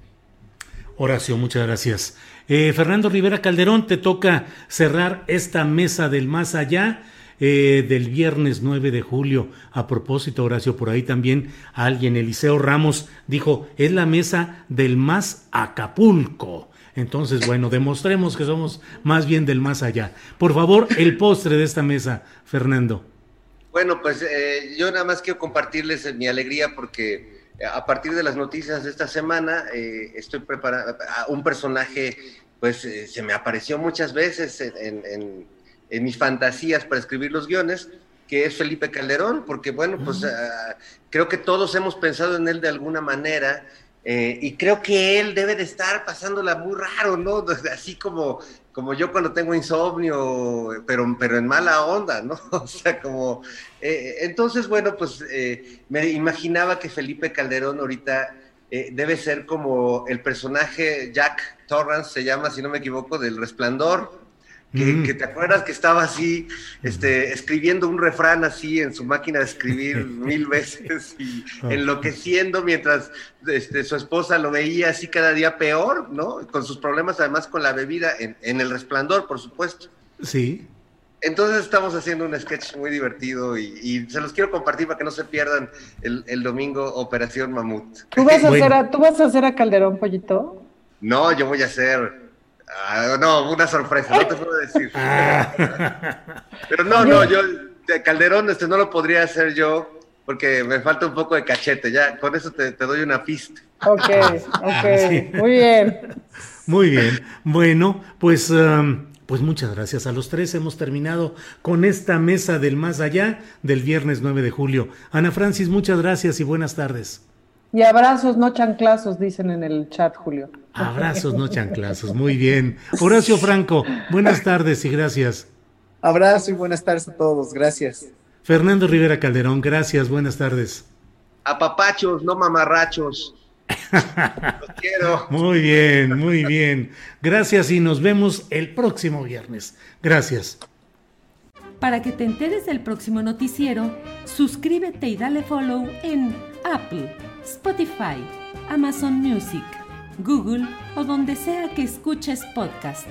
Horacio, muchas gracias. Eh, Fernando Rivera Calderón, te toca cerrar esta mesa del más allá eh, del viernes 9 de julio. A propósito, Horacio, por ahí también alguien, Eliseo Ramos, dijo, es la mesa del más Acapulco. Entonces, bueno, demostremos que somos más bien del más allá. Por favor, el postre de esta mesa, Fernando. Bueno, pues eh, yo nada más quiero compartirles mi alegría porque eh, a partir de las noticias de esta semana estoy preparando un personaje, pues se me apareció muchas veces en mis fantasías para escribir los guiones, que es Felipe Calderón, porque bueno, pues ah, creo que todos hemos pensado en él de alguna manera. Eh, y creo que él debe de estar pasándola muy raro, ¿no? Así como, como yo cuando tengo insomnio, pero, pero en mala onda, ¿no? O sea, como... Eh, entonces, bueno, pues eh, me imaginaba que Felipe Calderón ahorita debe ser como el personaje Jack Torrance, se llama, si no me equivoco, del Resplandor, que, te acuerdas que estaba así, este, escribiendo un refrán así en su máquina de escribir mil veces y enloqueciendo mientras este, su esposa lo veía así cada día peor, ¿no? Con sus problemas además con la bebida, en, el resplandor, por supuesto. Sí. Entonces estamos haciendo un sketch muy divertido y, se los quiero compartir para que no se pierdan el, domingo Operación Mamut. ¿Tú vas, a hacer a, ¿Tú vas a hacer a Calderón, Pollito? No, yo voy a hacer Ah, no, una sorpresa, no te puedo decir. Pero no, no, yo, de Calderón, este no lo podría hacer yo porque me falta un poco de cachete. Ya, con eso te, doy una pista. Ok, ok, muy bien. Muy bien. Bueno, pues, um, pues muchas gracias a los tres. Hemos terminado con esta mesa del más allá del viernes 9 de julio. Ana Francis, muchas gracias y buenas tardes. Y abrazos, no chanclazos, dicen en el chat, Julio. Abrazos, no chanclazos. Muy bien. Horacio Franco, buenas tardes y gracias. Abrazo y buenas tardes a todos. Gracias. Fernando Rivera Calderón, gracias. Buenas tardes. A papachos, no mamarrachos. Los quiero. Muy bien, muy bien. Gracias y nos vemos el próximo viernes. Gracias. Para que te enteres del próximo noticiero, suscríbete y dale follow en Apple, Spotify, Amazon Music, Google o donde sea que escuches podcast.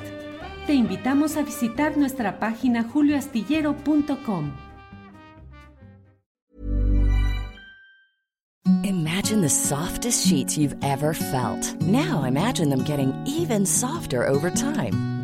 Te invitamos a visitar nuestra página julioastillero.com. Imagine the softest sheets you've ever felt. Now imagine them getting even softer over time.